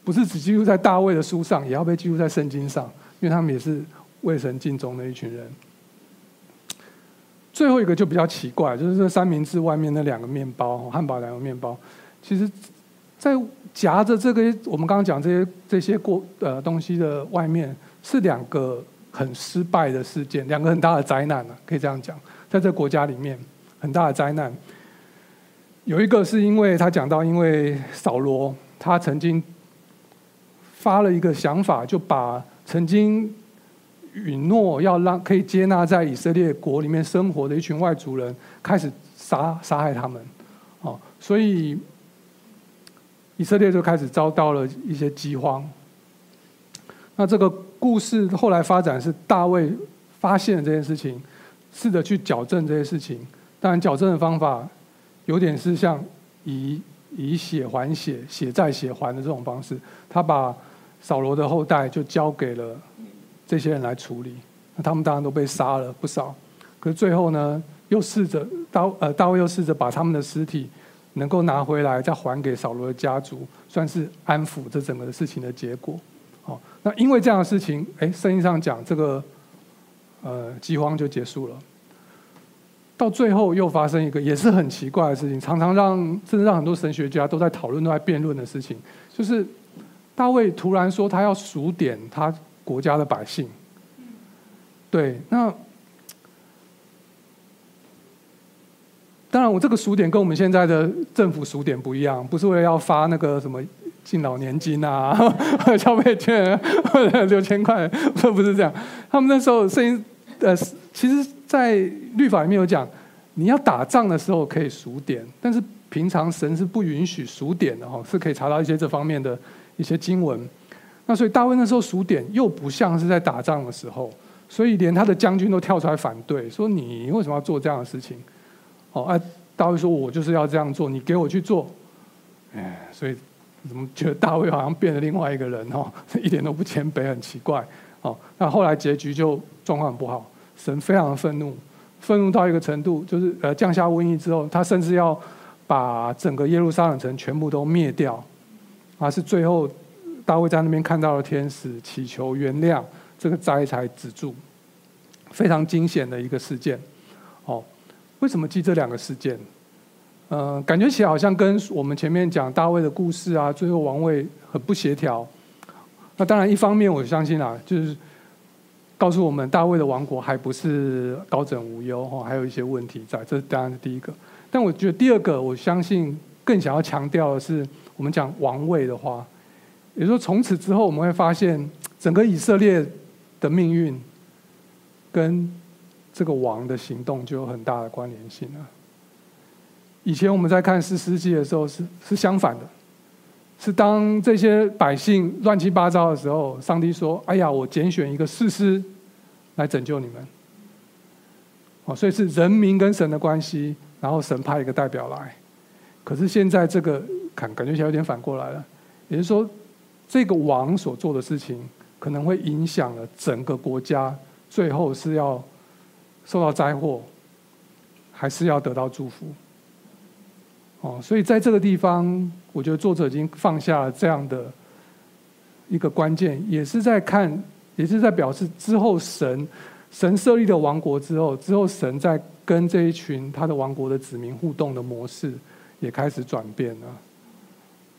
不是只记录在大卫的书上，也要被记录在圣经上，因为他们也是。为神尽忠的一群人。最后一个就比较奇怪，就是这三明治外面那两个面包，汉堡两个面包，其实，在夹着这个我们刚刚讲这些这些过呃东西的外面，是两个很失败的事件，两个很大的灾难呢，可以这样讲，在这国家里面很大的灾难。有一个是因为他讲到，因为扫罗他曾经发了一个想法，就把曾经。允诺要让可以接纳在以色列国里面生活的一群外族人，开始杀杀害他们，哦，所以以色列就开始遭到了一些饥荒。那这个故事后来发展是大卫发现了这件事情，试着去矫正这些事情。当然，矫正的方法有点是像以以血还血，血债血还的这种方式。他把扫罗的后代就交给了。这些人来处理，那他们当然都被杀了不少。可是最后呢，又试着大呃大卫又试着把他们的尸体能够拿回来，再还给扫罗的家族，算是安抚这整个事情的结果。那因为这样的事情，哎，圣经上讲这个呃饥荒就结束了。到最后又发生一个也是很奇怪的事情，常常让甚至让很多神学家都在讨论、都在辩论的事情，就是大卫突然说他要数点他。国家的百姓，对，那当然，我这个数点跟我们现在的政府数点不一样，不是为了要发那个什么敬老年金啊、消费券或者六千块，不 不是这样。他们那时候声音，呃，其实，在律法里面有讲，你要打仗的时候可以数点，但是平常神是不允许数点的哈，是可以查到一些这方面的一些经文。那所以大卫那时候数点又不像是在打仗的时候，所以连他的将军都跳出来反对，说你为什么要做这样的事情？哦，哎，大卫说我就是要这样做，你给我去做。哎，所以怎么觉得大卫好像变了另外一个人哦，一点都不谦卑，很奇怪。哦，那后来结局就状况很不好，神非常的愤怒。愤怒到一个程度，就是呃降下瘟疫之后，他甚至要把整个耶路撒冷城全部都灭掉，而是最后大卫在那边看到了天使，祈求原谅，这个灾才止住。非常惊险的一个事件。哦，为什么记这两个事件？呃，感觉起来好像跟我们前面讲大卫的故事啊，最后王位很不协调。那当然，一方面我相信啊，就是。告诉我们，大卫的王国还不是高枕无忧哈，还有一些问题在。这当然是第一个。但我觉得第二个，我相信更想要强调的是，我们讲王位的话，也就是说，从此之后我们会发现，整个以色列的命运跟这个王的行动就有很大的关联性了。以前我们在看四师记的时候，是是相反的，是当这些百姓乱七八糟的时候，上帝说：“哎呀，我拣选一个士师。”来拯救你们，哦，所以是人民跟神的关系，然后神派一个代表来。可是现在这个感感觉起来有点反过来了，也就是说，这个王所做的事情可能会影响了整个国家，最后是要受到灾祸，还是要得到祝福？哦，所以在这个地方，我觉得作者已经放下了这样的一个关键，也是在看。也是在表示之后神神设立的王国之后，之后神在跟这一群他的王国的子民互动的模式也开始转变了，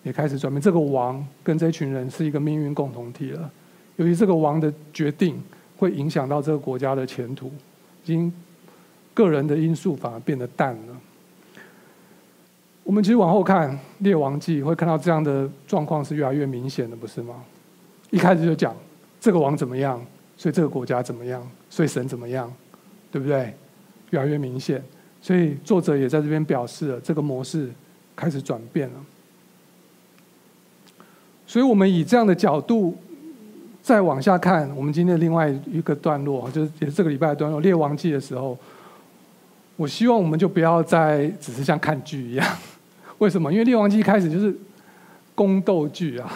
也开始转变。这个王跟这一群人是一个命运共同体了。由于这个王的决定会影响到这个国家的前途，已经个人的因素反而变得淡了。我们其实往后看《列王记》，会看到这样的状况是越来越明显的，不是吗？一开始就讲。这个王怎么样？所以这个国家怎么样？所以神怎么样？对不对？越来越明显。所以作者也在这边表示了，这个模式开始转变了。所以我们以这样的角度再往下看，我们今天的另外一个段落，就是也是这个礼拜的段落《列王记》的时候，我希望我们就不要再只是像看剧一样。为什么？因为《列王记》一开始就是宫斗剧啊。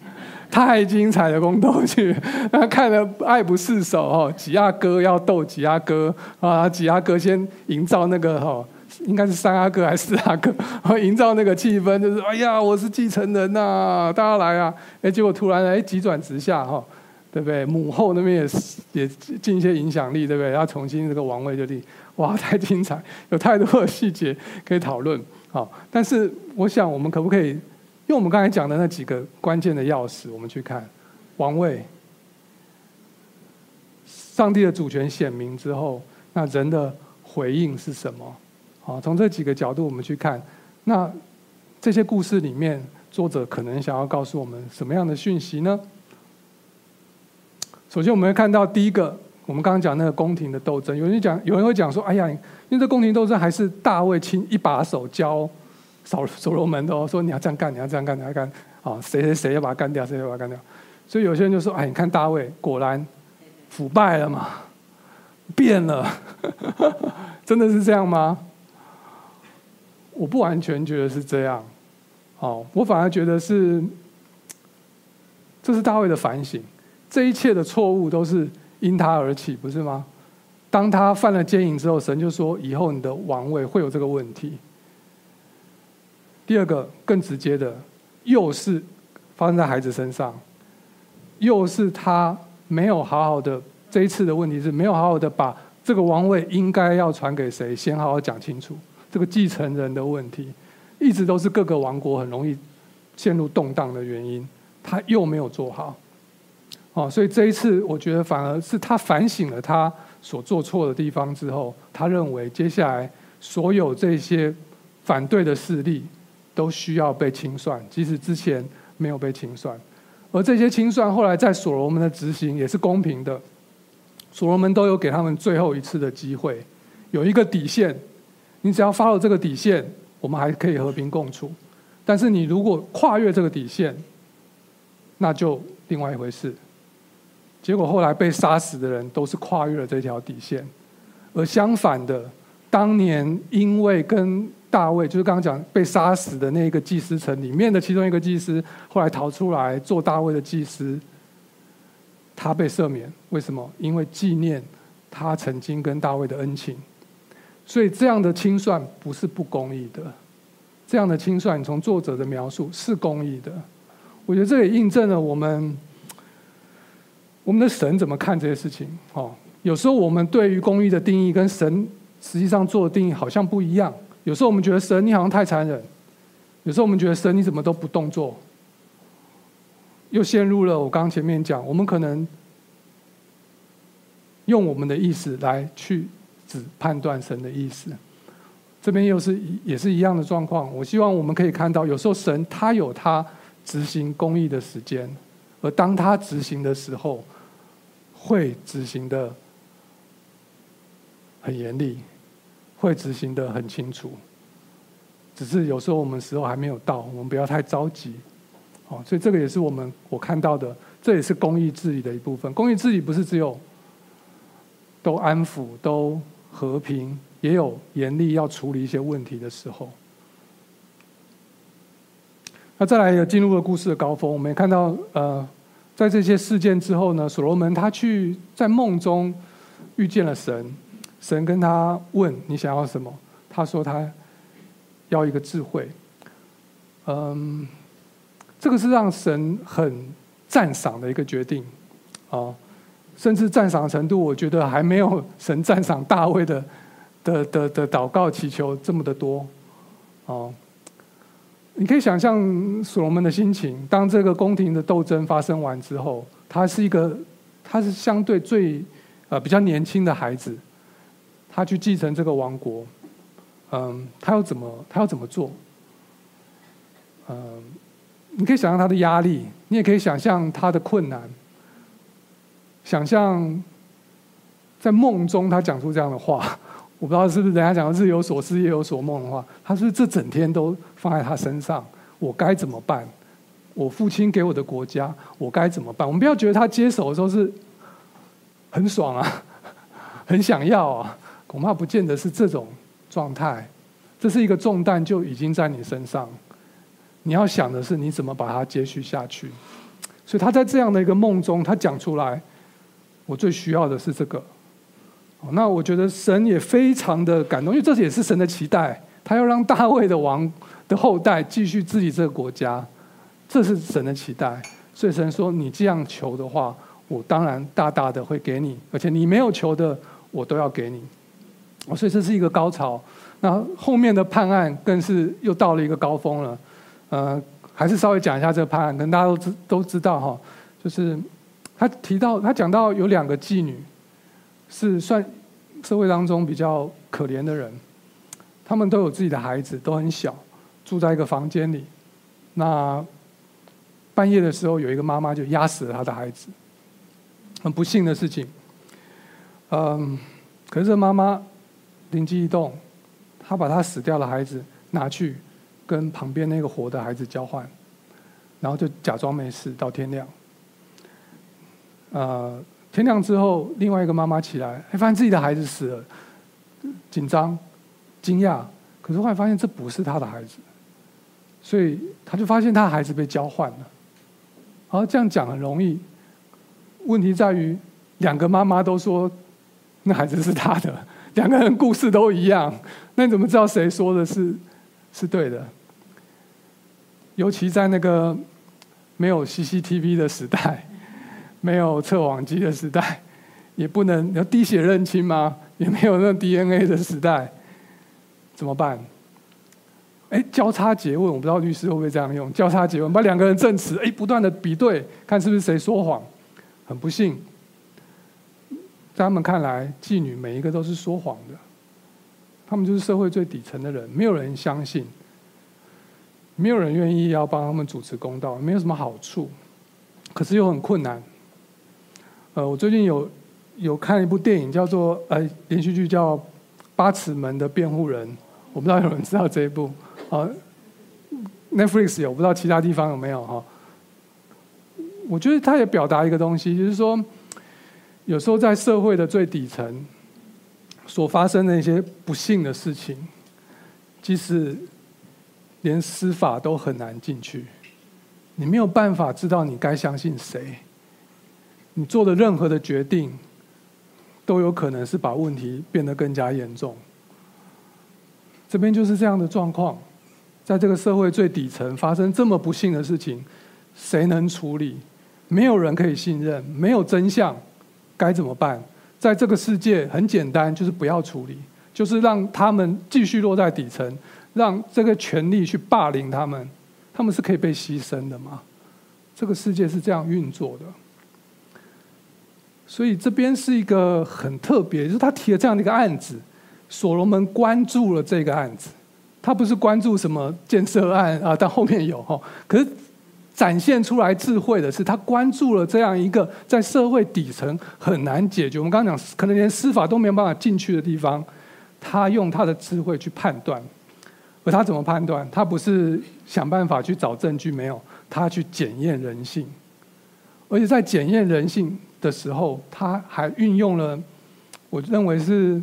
太精彩的宫斗剧，那看了爱不释手哦。几阿哥要斗几阿哥啊，几阿哥先营造那个哈，应该是三阿哥还是四阿哥，营造那个气氛，就是哎呀，我是继承人呐，大家来啊！哎，结果突然哎急转直下哈，对不对？母后那边也也尽一些影响力，对不对？要重新这个王位就立，哇，太精彩，有太多的细节可以讨论。好，但是我想，我们可不可以？用我们刚才讲的那几个关键的钥匙，我们去看王位。上帝的主权显明之后，那人的回应是什么？好，从这几个角度我们去看，那这些故事里面，作者可能想要告诉我们什么样的讯息呢？首先，我们会看到第一个，我们刚刚讲那个宫廷的斗争，有人讲，有人会讲说：“哎呀，因为这宫廷斗争还是大卫亲一把手教。”所所罗门都说，你要这样干，你要这样干，你要干啊！谁谁谁要把他干掉，谁要把他干掉。所以有些人就说：“哎，你看大卫果然腐败了嘛，变了，真的是这样吗？”我不完全觉得是这样。哦，我反而觉得是，这是大卫的反省。这一切的错误都是因他而起，不是吗？当他犯了奸淫之后，神就说：“以后你的王位会有这个问题。”第二个更直接的，又是发生在孩子身上，又是他没有好好的。这一次的问题是没有好好的把这个王位应该要传给谁，先好好讲清楚。这个继承人的问题，一直都是各个王国很容易陷入动荡的原因。他又没有做好，哦，所以这一次我觉得反而是他反省了他所做错的地方之后，他认为接下来所有这些反对的势力。都需要被清算，即使之前没有被清算，而这些清算后来在所罗门的执行也是公平的，所罗门都有给他们最后一次的机会，有一个底线，你只要发了这个底线，我们还可以和平共处。但是你如果跨越这个底线，那就另外一回事。结果后来被杀死的人都是跨越了这条底线，而相反的，当年因为跟大卫，就是刚刚讲被杀死的那个祭司城里面的其中一个祭司，后来逃出来做大卫的祭司，他被赦免。为什么？因为纪念他曾经跟大卫的恩情。所以这样的清算不是不公义的。这样的清算，从作者的描述是公义的。我觉得这也印证了我们我们的神怎么看这些事情。哦，有时候我们对于公义的定义跟神实际上做的定义好像不一样。有时候我们觉得神你好像太残忍，有时候我们觉得神你怎么都不动作，又陷入了我刚前面讲，我们可能用我们的意思来去指判断神的意思。这边又是也是一样的状况。我希望我们可以看到，有时候神他有他执行公义的时间，而当他执行的时候，会执行的很严厉，会执行的很清楚。只是有时候我们时候还没有到，我们不要太着急。哦，所以这个也是我们我看到的，这也是公益治理的一部分。公益治理不是只有都安抚、都和平。也有严厉要处理一些问题的时候。那再来有进入了故事的高峰，我们也看到，呃，在这些事件之后呢，所罗门他去在梦中遇见了神，神跟他问你想要什么？他说他要一个智慧。嗯，这个是让神很赞赏的一个决定啊，甚至赞赏程度，我觉得还没有神赞赏大卫的。的的的祷告祈求这么的多，哦，你可以想象所罗门的心情。当这个宫廷的斗争发生完之后，他是一个，他是相对最呃比较年轻的孩子，他去继承这个王国，嗯，他要怎么他要怎么做？嗯，你可以想象他的压力，你也可以想象他的困难，想象在梦中他讲出这样的话。我不知道是不是人家讲的日有所思夜有所梦的话，他是是这整天都放在他身上？我该怎么办？我父亲给我的国家，我该怎么办？我们不要觉得他接手的时候是很爽啊，很想要啊，恐怕不见得是这种状态。这是一个重担，就已经在你身上。你要想的是你怎么把它接续下去。所以他在这样的一个梦中，他讲出来，我最需要的是这个。那我觉得神也非常的感动，因为这也是神的期待，他要让大卫的王的后代继续治理这个国家，这是神的期待。所以神说：“你这样求的话，我当然大大的会给你，而且你没有求的，我都要给你。”所以这是一个高潮。那后面的判案更是又到了一个高峰了。呃，还是稍微讲一下这个判案，可能大家都知都知道哈，就是他提到他讲到有两个妓女。是算社会当中比较可怜的人，他们都有自己的孩子，都很小，住在一个房间里。那半夜的时候，有一个妈妈就压死了她的孩子，很不幸的事情。嗯，可是这妈妈灵机一动，她把她死掉的孩子拿去跟旁边那个活的孩子交换，然后就假装没事到天亮。呃。天亮之后，另外一个妈妈起来，还发现自己的孩子死了，紧张、惊讶。可是后来发现这不是他的孩子，所以他就发现他的孩子被交换了。好这样讲很容易，问题在于两个妈妈都说那孩子是他的，两个人故事都一样，那你怎么知道谁说的是是对的？尤其在那个没有 CCTV 的时代。没有测谎机的时代，也不能要滴血认亲吗？也没有那 DNA 的时代，怎么办？哎，交叉诘问，我不知道律师会不会这样用交叉诘问，把两个人证词哎不断的比对，看是不是谁说谎。很不幸，在他们看来，妓女每一个都是说谎的，他们就是社会最底层的人，没有人相信，没有人愿意要帮他们主持公道，没有什么好处，可是又很困难。呃，我最近有有看一部电影，叫做呃连续剧叫《八尺门的辩护人》，我不知道有人知道这一部，啊，Netflix 有，不知道其他地方有没有哈。我觉得他也表达一个东西，就是说，有时候在社会的最底层所发生的一些不幸的事情，即使连司法都很难进去，你没有办法知道你该相信谁，你做的任何的决定，都有可能是把问题变得更加严重。这边就是这样的状况，在这个社会最底层发生这么不幸的事情，谁能处理？没有人可以信任，没有真相，该怎么办？在这个世界很简单，就是不要处理，就是让他们继续落在底层，让这个权力去霸凌他们，他们是可以被牺牲的吗？这个世界是这样运作的，所以这边是一个很特别，就是他提了这样的一个案子，所罗门关注了这个案子，他不是关注什么建设案啊，但后面有哈，可是。展现出来智慧的是，他关注了这样一个在社会底层很难解决，我们刚刚讲可能连司法都没有办法进去的地方，他用他的智慧去判断，而他怎么判断？他不是想办法去找证据，没有，他去检验人性，而且在检验人性的时候，他还运用了，我认为是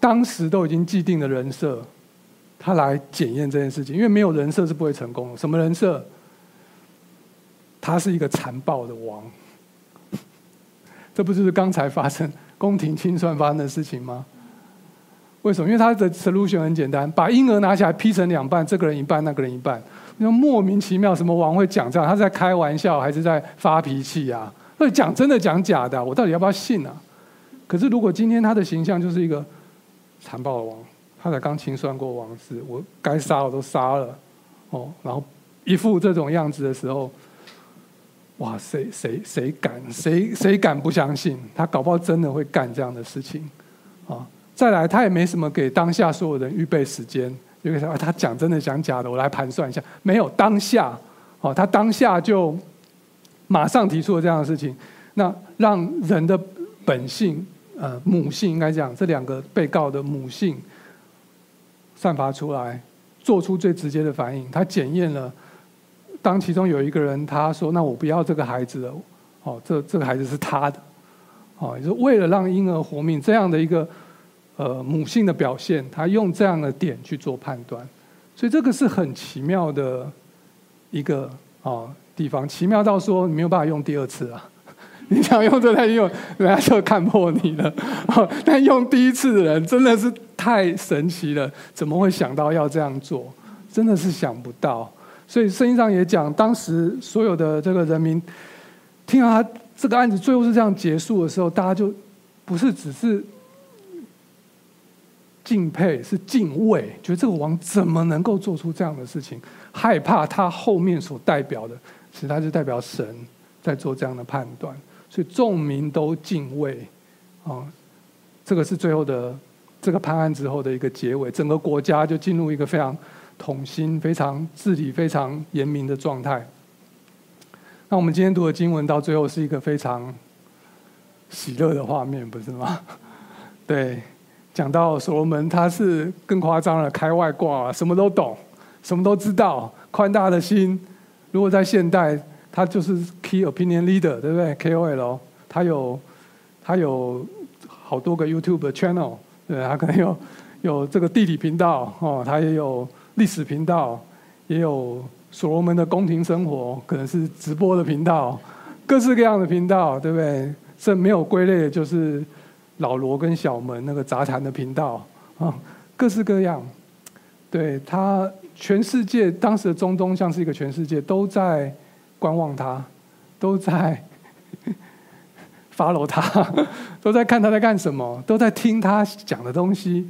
当时都已经既定的人设，他来检验这件事情，因为没有人设是不会成功的。什么人设？他是一个残暴的王，这不就是刚才发生宫廷清算发生的事情吗？为什么？因为他的 solution 很简单，把婴儿拿起来劈成两半，这个人一半，那个人一半。那莫名其妙，什么王会讲这样？他是在开玩笑还是在发脾气啊？那讲真的讲假的？我到底要不要信啊？可是如果今天他的形象就是一个残暴的王，他才刚清算过王室，我该杀我都杀了，哦，然后一副这种样子的时候。哇，谁谁谁敢？谁谁敢不相信？他搞不好真的会干这样的事情，啊！再来，他也没什么给当下所有人预备时间，因为他他讲真的讲假的，我来盘算一下，没有当下，哦，他当下就马上提出了这样的事情，那让人的本性，呃，母性应该讲，这两个被告的母性散发出来，做出最直接的反应，他检验了。当其中有一个人他说：“那我不要这个孩子了，哦，这这个孩子是他的，哦，也就是为了让婴儿活命，这样的一个呃母性的表现，他用这样的点去做判断，所以这个是很奇妙的一个啊、哦、地方，奇妙到说你没有办法用第二次啊，你想用这再用，人家就看破你了。但用第一次的人真的是太神奇了，怎么会想到要这样做？真的是想不到。”所以圣经上也讲，当时所有的这个人民听到他这个案子最后是这样结束的时候，大家就不是只是敬佩，是敬畏，觉得这个王怎么能够做出这样的事情？害怕他后面所代表的，其实他就代表神在做这样的判断。所以众民都敬畏啊，这个是最后的这个判案之后的一个结尾，整个国家就进入一个非常。统心非常治理非常严明的状态。那我们今天读的经文到最后是一个非常喜乐的画面，不是吗？对，讲到所罗门他是更夸张了，开外挂，什么都懂，什么都知道，宽大的心。如果在现代，他就是 Key Opinion Leader，对不对？KOL，他有他有好多个 YouTube channel，对，他可能有 有这个地理频道哦，他也有。历史频道也有所罗门的宫廷生活，可能是直播的频道，各式各样的频道，对不对？这没有归类的就是老罗跟小门那个杂谈的频道啊，各式各样。对他，全世界当时的中东像是一个全世界都在观望他，都在 follow 他，都在看他在干什么，都在听他讲的东西。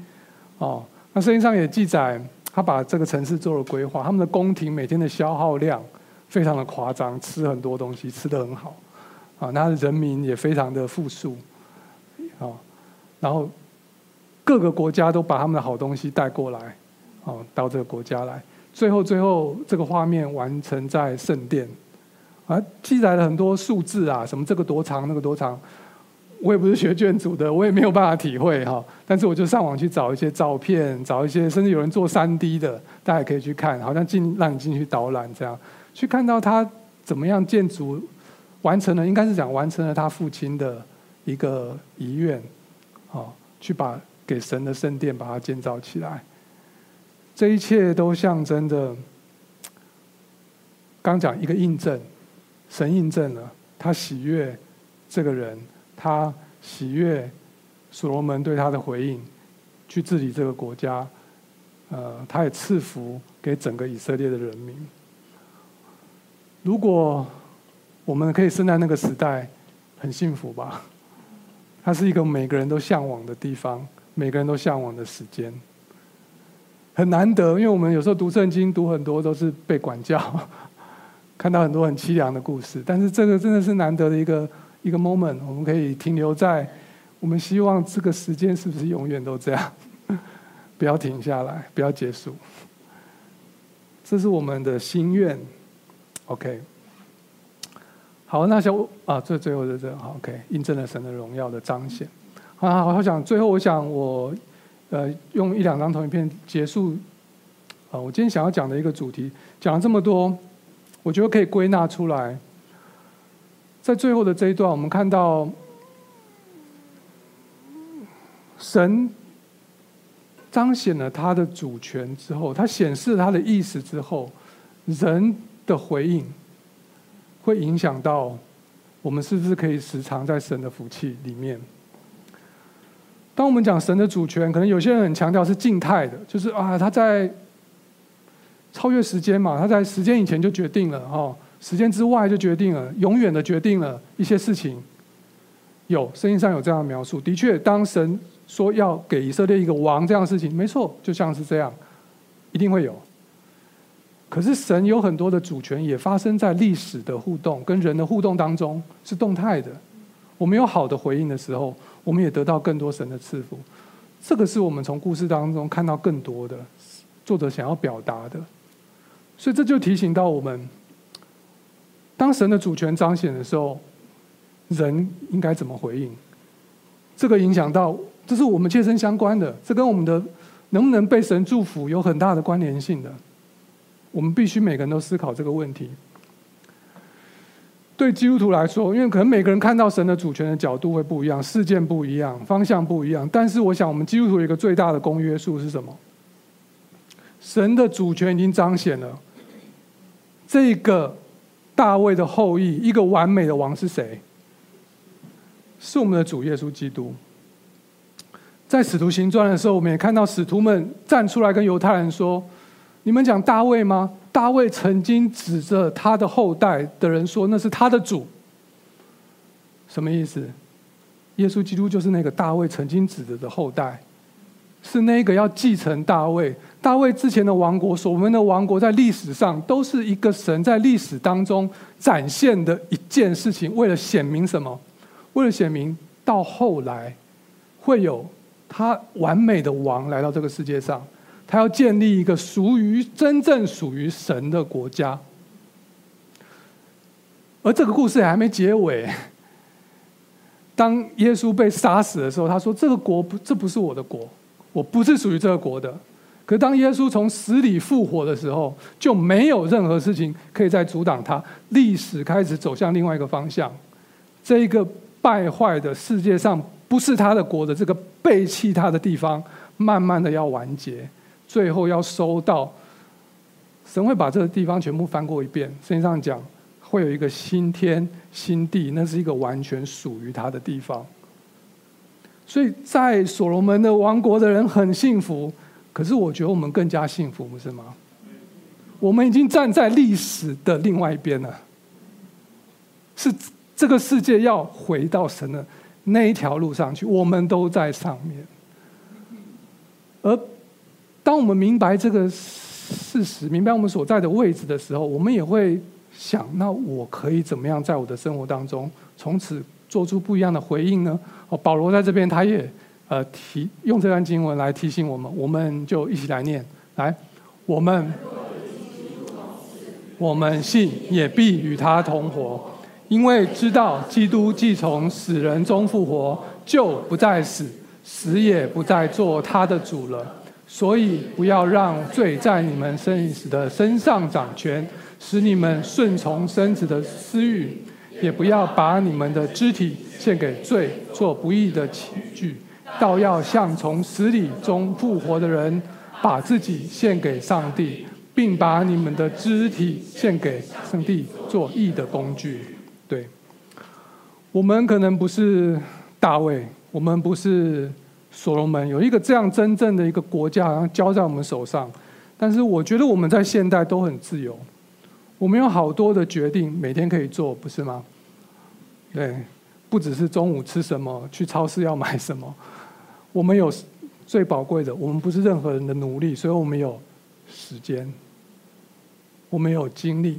哦，那圣经上也记载。他把这个城市做了规划，他们的宫廷每天的消耗量非常的夸张，吃很多东西，吃得很好，啊，那人民也非常的富庶，啊，然后各个国家都把他们的好东西带过来，啊，到这个国家来，最后最后这个画面完成在圣殿，啊，记载了很多数字啊，什么这个多长，那个多长，我也不是学建筑的，我也没有办法体会哈。但是我就上网去找一些照片，找一些甚至有人做三 D 的，大家可以去看，好像进让你进去导览这样，去看到他怎么样建筑完成了，应该是讲完成了他父亲的一个遗愿，好，去把给神的圣殿把它建造起来。这一切都象征着，刚讲一个印证，神印证了他喜悦这个人。他喜悦所罗门对他的回应，去治理这个国家。呃，他也赐福给整个以色列的人民。如果我们可以生在那个时代，很幸福吧？它是一个每个人都向往的地方，每个人都向往的时间。很难得，因为我们有时候读圣经，读很多都是被管教，看到很多很凄凉的故事。但是这个真的是难得的一个。一个 moment，我们可以停留在，我们希望这个时间是不是永远都这样？不要停下来，不要结束。这是我们的心愿。OK，好，那小啊，这最后的这好 OK，印证了神的荣耀的彰显。啊，好想最后我想我呃用一两张投影片结束。啊，我今天想要讲的一个主题，讲了这么多，我觉得可以归纳出来。在最后的这一段，我们看到神彰显了他的主权之后，他显示他的意思之后，人的回应会影响到我们是不是可以时常在神的福气里面。当我们讲神的主权，可能有些人很强调是静态的，就是啊，他在超越时间嘛，他在时间以前就决定了哦。时间之外就决定了，永远的决定了一些事情。有圣经上有这样的描述，的确，当神说要给以色列一个王这样的事情，没错，就像是这样，一定会有。可是神有很多的主权，也发生在历史的互动跟人的互动当中，是动态的。我们有好的回应的时候，我们也得到更多神的赐福。这个是我们从故事当中看到更多的作者想要表达的。所以这就提醒到我们。当神的主权彰显的时候，人应该怎么回应？这个影响到，这是我们切身相关的，这跟我们的能不能被神祝福有很大的关联性的。我们必须每个人都思考这个问题。对基督徒来说，因为可能每个人看到神的主权的角度会不一样，事件不一样，方向不一样。但是，我想我们基督徒有一个最大的公约数是什么？神的主权已经彰显了，这个。大卫的后裔，一个完美的王是谁？是我们的主耶稣基督。在使徒行传的时候，我们也看到使徒们站出来跟犹太人说：“你们讲大卫吗？大卫曾经指着他的后代的人说，那是他的主。”什么意思？耶稣基督就是那个大卫曾经指着的后代。是那个要继承大卫，大卫之前的王国，所谓的王国，在历史上都是一个神在历史当中展现的一件事情。为了显明什么？为了显明到后来会有他完美的王来到这个世界上，他要建立一个属于真正属于神的国家。而这个故事还没结尾。当耶稣被杀死的时候，他说：“这个国不，这不是我的国。”我不是属于这个国的，可是当耶稣从死里复活的时候，就没有任何事情可以再阻挡他。历史开始走向另外一个方向，这一个败坏的世界上不是他的国的这个背弃他的地方，慢慢的要完结，最后要收到神会把这个地方全部翻过一遍。圣经上讲，会有一个新天新地，那是一个完全属于他的地方。所以在所罗门的王国的人很幸福，可是我觉得我们更加幸福，不是吗？我们已经站在历史的另外一边了，是这个世界要回到神的那一条路上去，我们都在上面。而当我们明白这个事实，明白我们所在的位置的时候，我们也会想：那我可以怎么样在我的生活当中从此做出不一样的回应呢？哦，保罗在这边，他也呃提用这段经文来提醒我们，我们就一起来念，来，我们我们信也必与他同活，因为知道基督既从死人中复活，就不再死，死也不再做他的主了。所以不要让罪在你们生死的身上掌权，使你们顺从身子的私欲，也不要把你们的肢体献给罪，做不义的器具，倒要像从死里中复活的人，把自己献给上帝。并把你们的肢体献给上帝做义的工具。对，我们可能不是大卫，我们不是所罗门，有一个这样真正的一个国家，然后交在我们手上。但是我觉得我们在现代都很自由，我们有好多的决定每天可以做，不是吗？对，不只是中午吃什么，去超市要买什么，我们有最宝贵的，我们不是任何人的奴隶，所以我们有时间。我们有精力，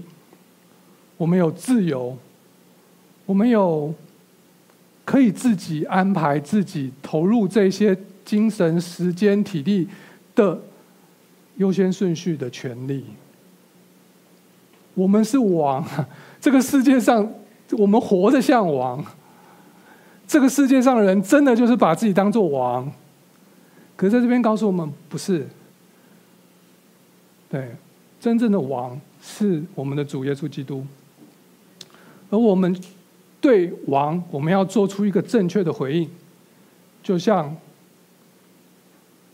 我们有自由，我们有可以自己安排自己投入这些精神、时间、体力的优先顺序的权利。我们是王，这个世界上我们活得像王。这个世界上的人真的就是把自己当做王，可是在这边告诉我们不是，对。真正的王是我们的主耶稣基督，而我们对王，我们要做出一个正确的回应，就像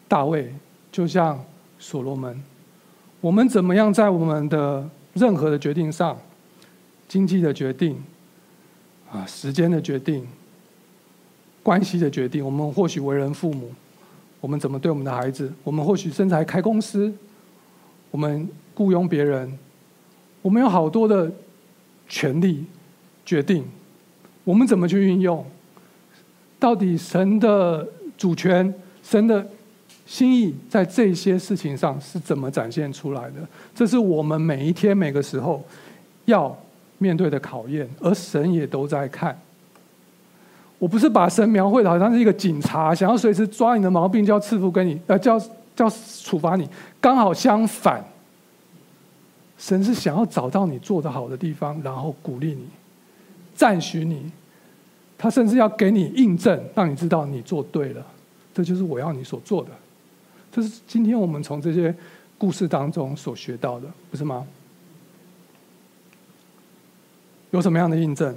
大卫，就像所罗门，我们怎么样在我们的任何的决定上，经济的决定，啊，时间的决定，关系的决定，我们或许为人父母，我们怎么对我们的孩子，我们或许甚至还开公司，我们。雇佣别人，我们有好多的权利决定，我们怎么去运用？到底神的主权、神的心意在这些事情上是怎么展现出来的？这是我们每一天每个时候要面对的考验，而神也都在看。我不是把神描绘的好像是一个警察，想要随时抓你的毛病就要赐福给你，呃，叫叫处罚你，刚好相反。神是想要找到你做的好的地方，然后鼓励你、赞许你。他甚至要给你印证，让你知道你做对了。这就是我要你所做的。这是今天我们从这些故事当中所学到的，不是吗？有什么样的印证？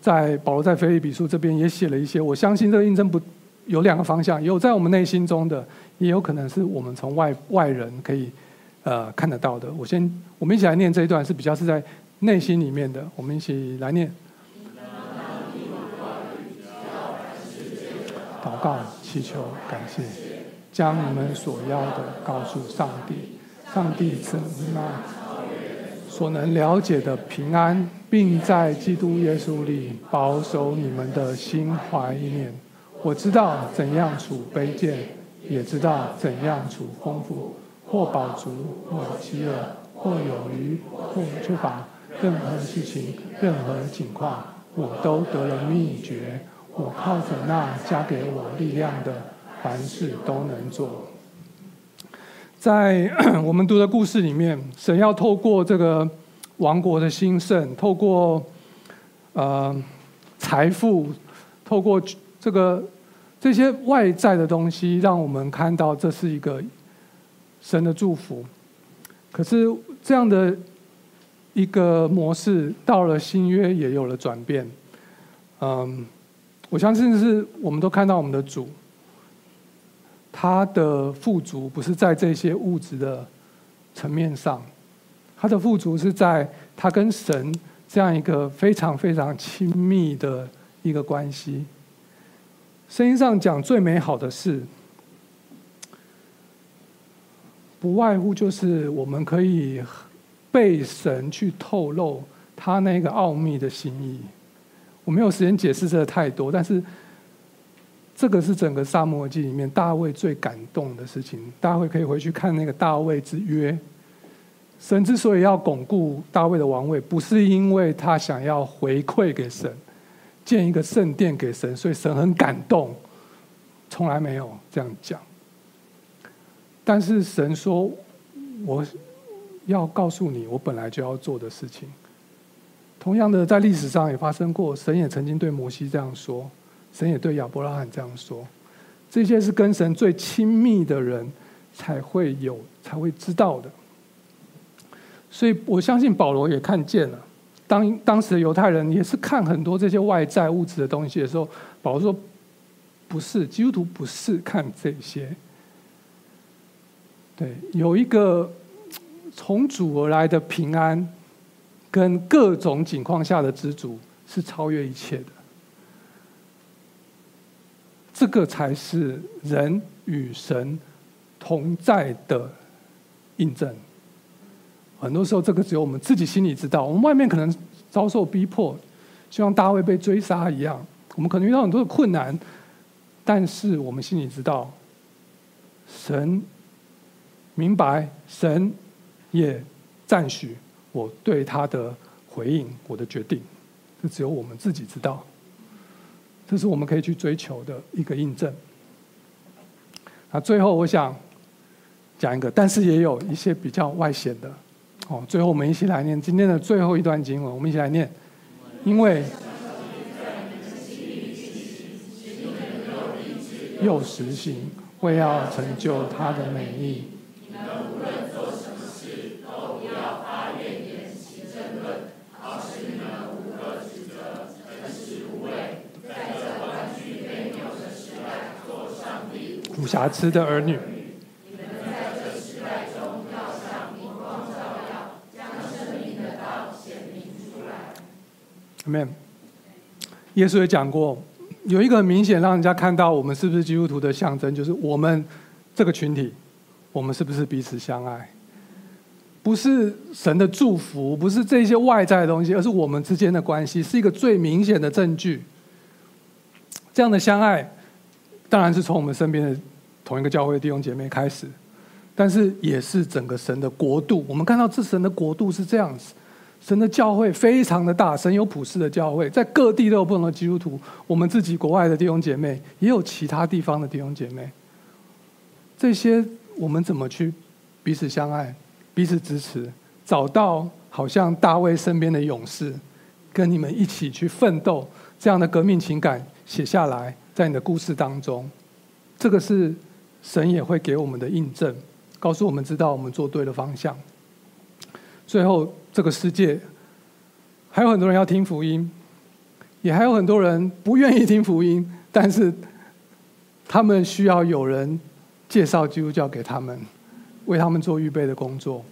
在保罗在腓立比书这边也写了一些。我相信这个印证不有两个方向，有在我们内心中的，也有可能是我们从外外人可以。呃，看得到的，我先，我们一起来念这一段，是比较是在内心里面的，我们一起来念。祷告、祈求、感谢，将你们所要的告诉上帝，上帝赐那所能了解的平安，并在基督耶稣里保守你们的心怀意念。我知道怎样处卑贱，也知道怎样处丰富。或饱足，或饥饿，或有余，或缺乏，任何事情，任何情况，我都得了秘诀。我靠着那加给我力量的，凡事都能做。在 我们读的故事里面，神要透过这个王国的兴盛，透过呃财富，透过这个这些外在的东西，让我们看到这是一个。神的祝福，可是这样的一个模式到了新约也有了转变。嗯，我相信是我们都看到我们的主，他的富足不是在这些物质的层面上，他的富足是在他跟神这样一个非常非常亲密的一个关系。圣经上讲最美好的事。不外乎就是我们可以被神去透露他那个奥秘的心意。我没有时间解释这个太多，但是这个是整个撒母耳记里面大卫最感动的事情。大卫可以回去看那个大卫之约。神之所以要巩固大卫的王位，不是因为他想要回馈给神，建一个圣殿给神，所以神很感动，从来没有这样讲。但是神说：“我要告诉你，我本来就要做的事情。同样的，在历史上也发生过，神也曾经对摩西这样说，神也对亚伯拉罕这样说。这些是跟神最亲密的人才会有、才会知道的。所以我相信保罗也看见了。当当时的犹太人也是看很多这些外在物质的东西的时候，保罗说：“不是，基督徒不是看这些。”对，有一个从主而来的平安，跟各种境况下的知足，是超越一切的。这个才是人与神同在的印证。很多时候，这个只有我们自己心里知道。我们外面可能遭受逼迫，就像大卫被追杀一样，我们可能遇到很多的困难，但是我们心里知道，神明白，神也赞许我对他的回应，我的决定，这只有我们自己知道。这是我们可以去追求的一个印证。那最后我想讲一个，但是也有一些比较外显的。哦，最后我们一起来念今天的最后一段经文，我们一起来念。因为又实行，为要成就他的美意。瑕疵的儿女。Amen。耶稣也讲过，有一个很明显让人家看到我们是不是基督徒的象征，就是我们这个群体，我们是不是彼此相爱？不是神的祝福，不是这些外在的东西，而是我们之间的关系，是一个最明显的证据。这样的相爱，当然是从我们身边的。同一个教会的弟兄姐妹开始，但是也是整个神的国度。我们看到这神的国度是这样子，神的教会非常的大，神有普世的教会，在各地都有不同的基督徒。我们自己国外的弟兄姐妹，也有其他地方的弟兄姐妹。这些我们怎么去彼此相爱、彼此支持，找到好像大卫身边的勇士，跟你们一起去奋斗，这样的革命情感写下来，在你的故事当中，这个是。神也会给我们的印证，告诉我们知道我们做对的方向。最后，这个世界还有很多人要听福音，也还有很多人不愿意听福音，但是他们需要有人介绍基督教给他们，为他们做预备的工作。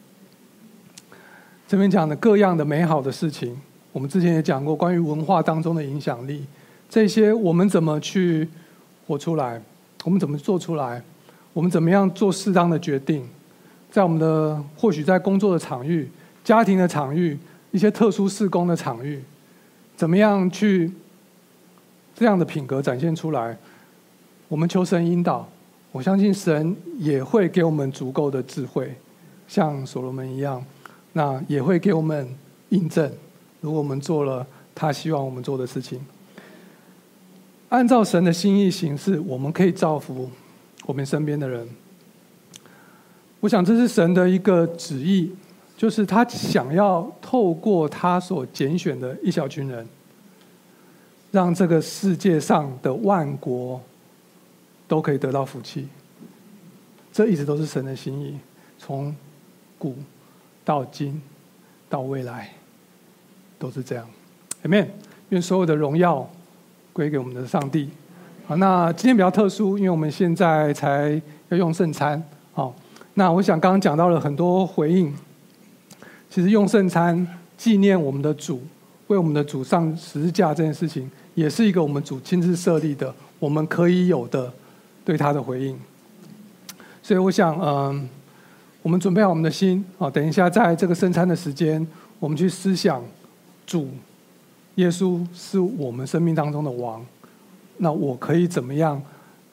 这边讲的各样的美好的事情，我们之前也讲过关于文化当中的影响力，这些我们怎么去活出来？我们怎么做出来？我们怎么样做适当的决定？在我们的或许在工作的场域、家庭的场域、一些特殊事工的场域，怎么样去这样的品格展现出来？我们求神引导，我相信神也会给我们足够的智慧，像所罗门一样，那也会给我们印证。如果我们做了他希望我们做的事情，按照神的心意行事，我们可以造福。我们身边的人，我想这是神的一个旨意，就是他想要透过他所拣选的一小群人，让这个世界上的万国都可以得到福气。这一直都是神的心意，从古到今到未来都是这样。Amen。愿所有的荣耀归给我们的上帝。好，那今天比较特殊，因为我们现在才要用圣餐。好，那我想刚刚讲到了很多回应。其实用圣餐纪念我们的主，为我们的主上十字架这件事情，也是一个我们主亲自设立的，我们可以有的对他的回应。所以我想，嗯，我们准备好我们的心，啊，等一下在这个圣餐的时间，我们去思想主耶稣是我们生命当中的王。那我可以怎么样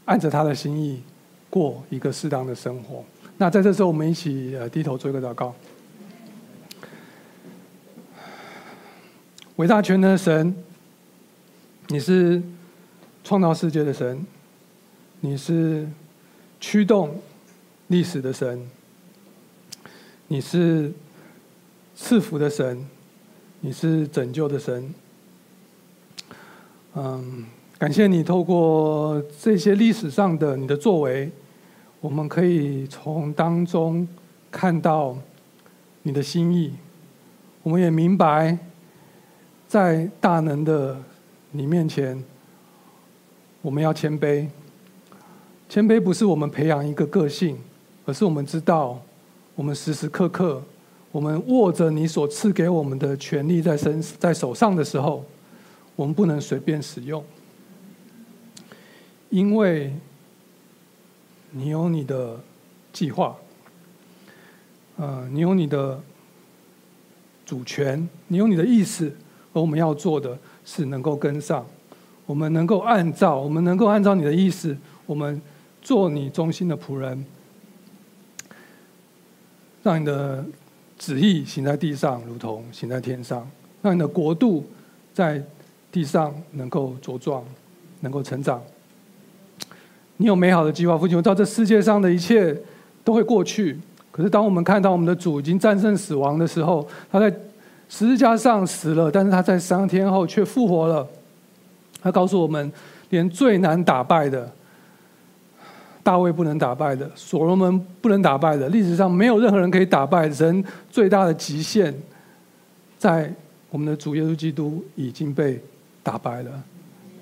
按着他的心意过一个适当的生活？那在这时候，我们一起呃低头做一个祷告。伟大全能的神，你是创造世界的神，你是驱动历史的神，你是赐福的神，你是拯救的神。嗯，感谢你透过这些历史上的你的作为，我们可以从当中看到你的心意。我们也明白，在大能的你面前，我们要谦卑。谦卑不是我们培养一个个性，而是我们知道，我们时时刻刻，我们握着你所赐给我们的权利在身在手上的时候，我们不能随便使用，因为你有你的计划，呃，你有你的主权，你有你的意思，而我们要做的是能够跟上，我们能够按照，我们能够按照你的意思，我们。做你忠心的仆人，让你的旨意行在地上，如同行在天上；让你的国度在地上能够茁壮，能够成长。你有美好的计划，父亲，我知道这世界上的一切都会过去。可是，当我们看到我们的主已经战胜死亡的时候，他在十字架上死了，但是他在三天后却复活了。他告诉我们，连最难打败的。大卫不能打败的，所罗门不能打败的，历史上没有任何人可以打败人最大的极限，在我们的主耶稣基督已经被打败了。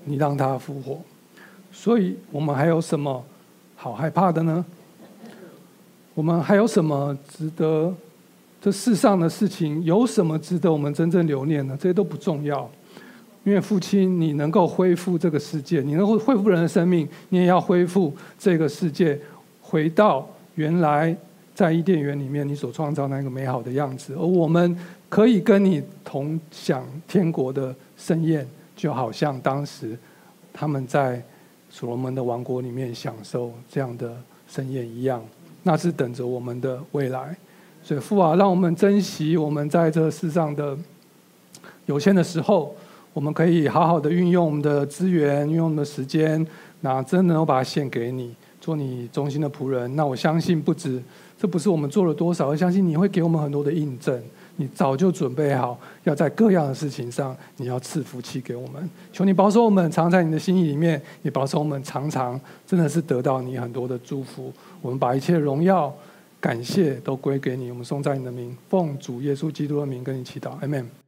你让他复活，所以我们还有什么好害怕的呢？我们还有什么值得这世上的事情有什么值得我们真正留念呢？这些都不重要。因为父亲，你能够恢复这个世界，你能够恢复人的生命，你也要恢复这个世界，回到原来在伊甸园里面你所创造那个美好的样子。而我们可以跟你同享天国的盛宴，就好像当时他们在所罗门的王国里面享受这样的盛宴一样。那是等着我们的未来。所以父啊，让我们珍惜我们在这世上的有限的时候。我们可以好好的运用我们的资源，运用我们的时间，那真能够把它献给你，做你忠心的仆人。那我相信不止，这不是我们做了多少，我相信你会给我们很多的印证。你早就准备好，要在各样的事情上，你要赐福气给我们。求你保守我们常在你的心意里面，也保守我们常常真的是得到你很多的祝福。我们把一切荣耀、感谢都归给你。我们颂赞你的名，奉主耶稣基督的名跟你祈祷，阿门。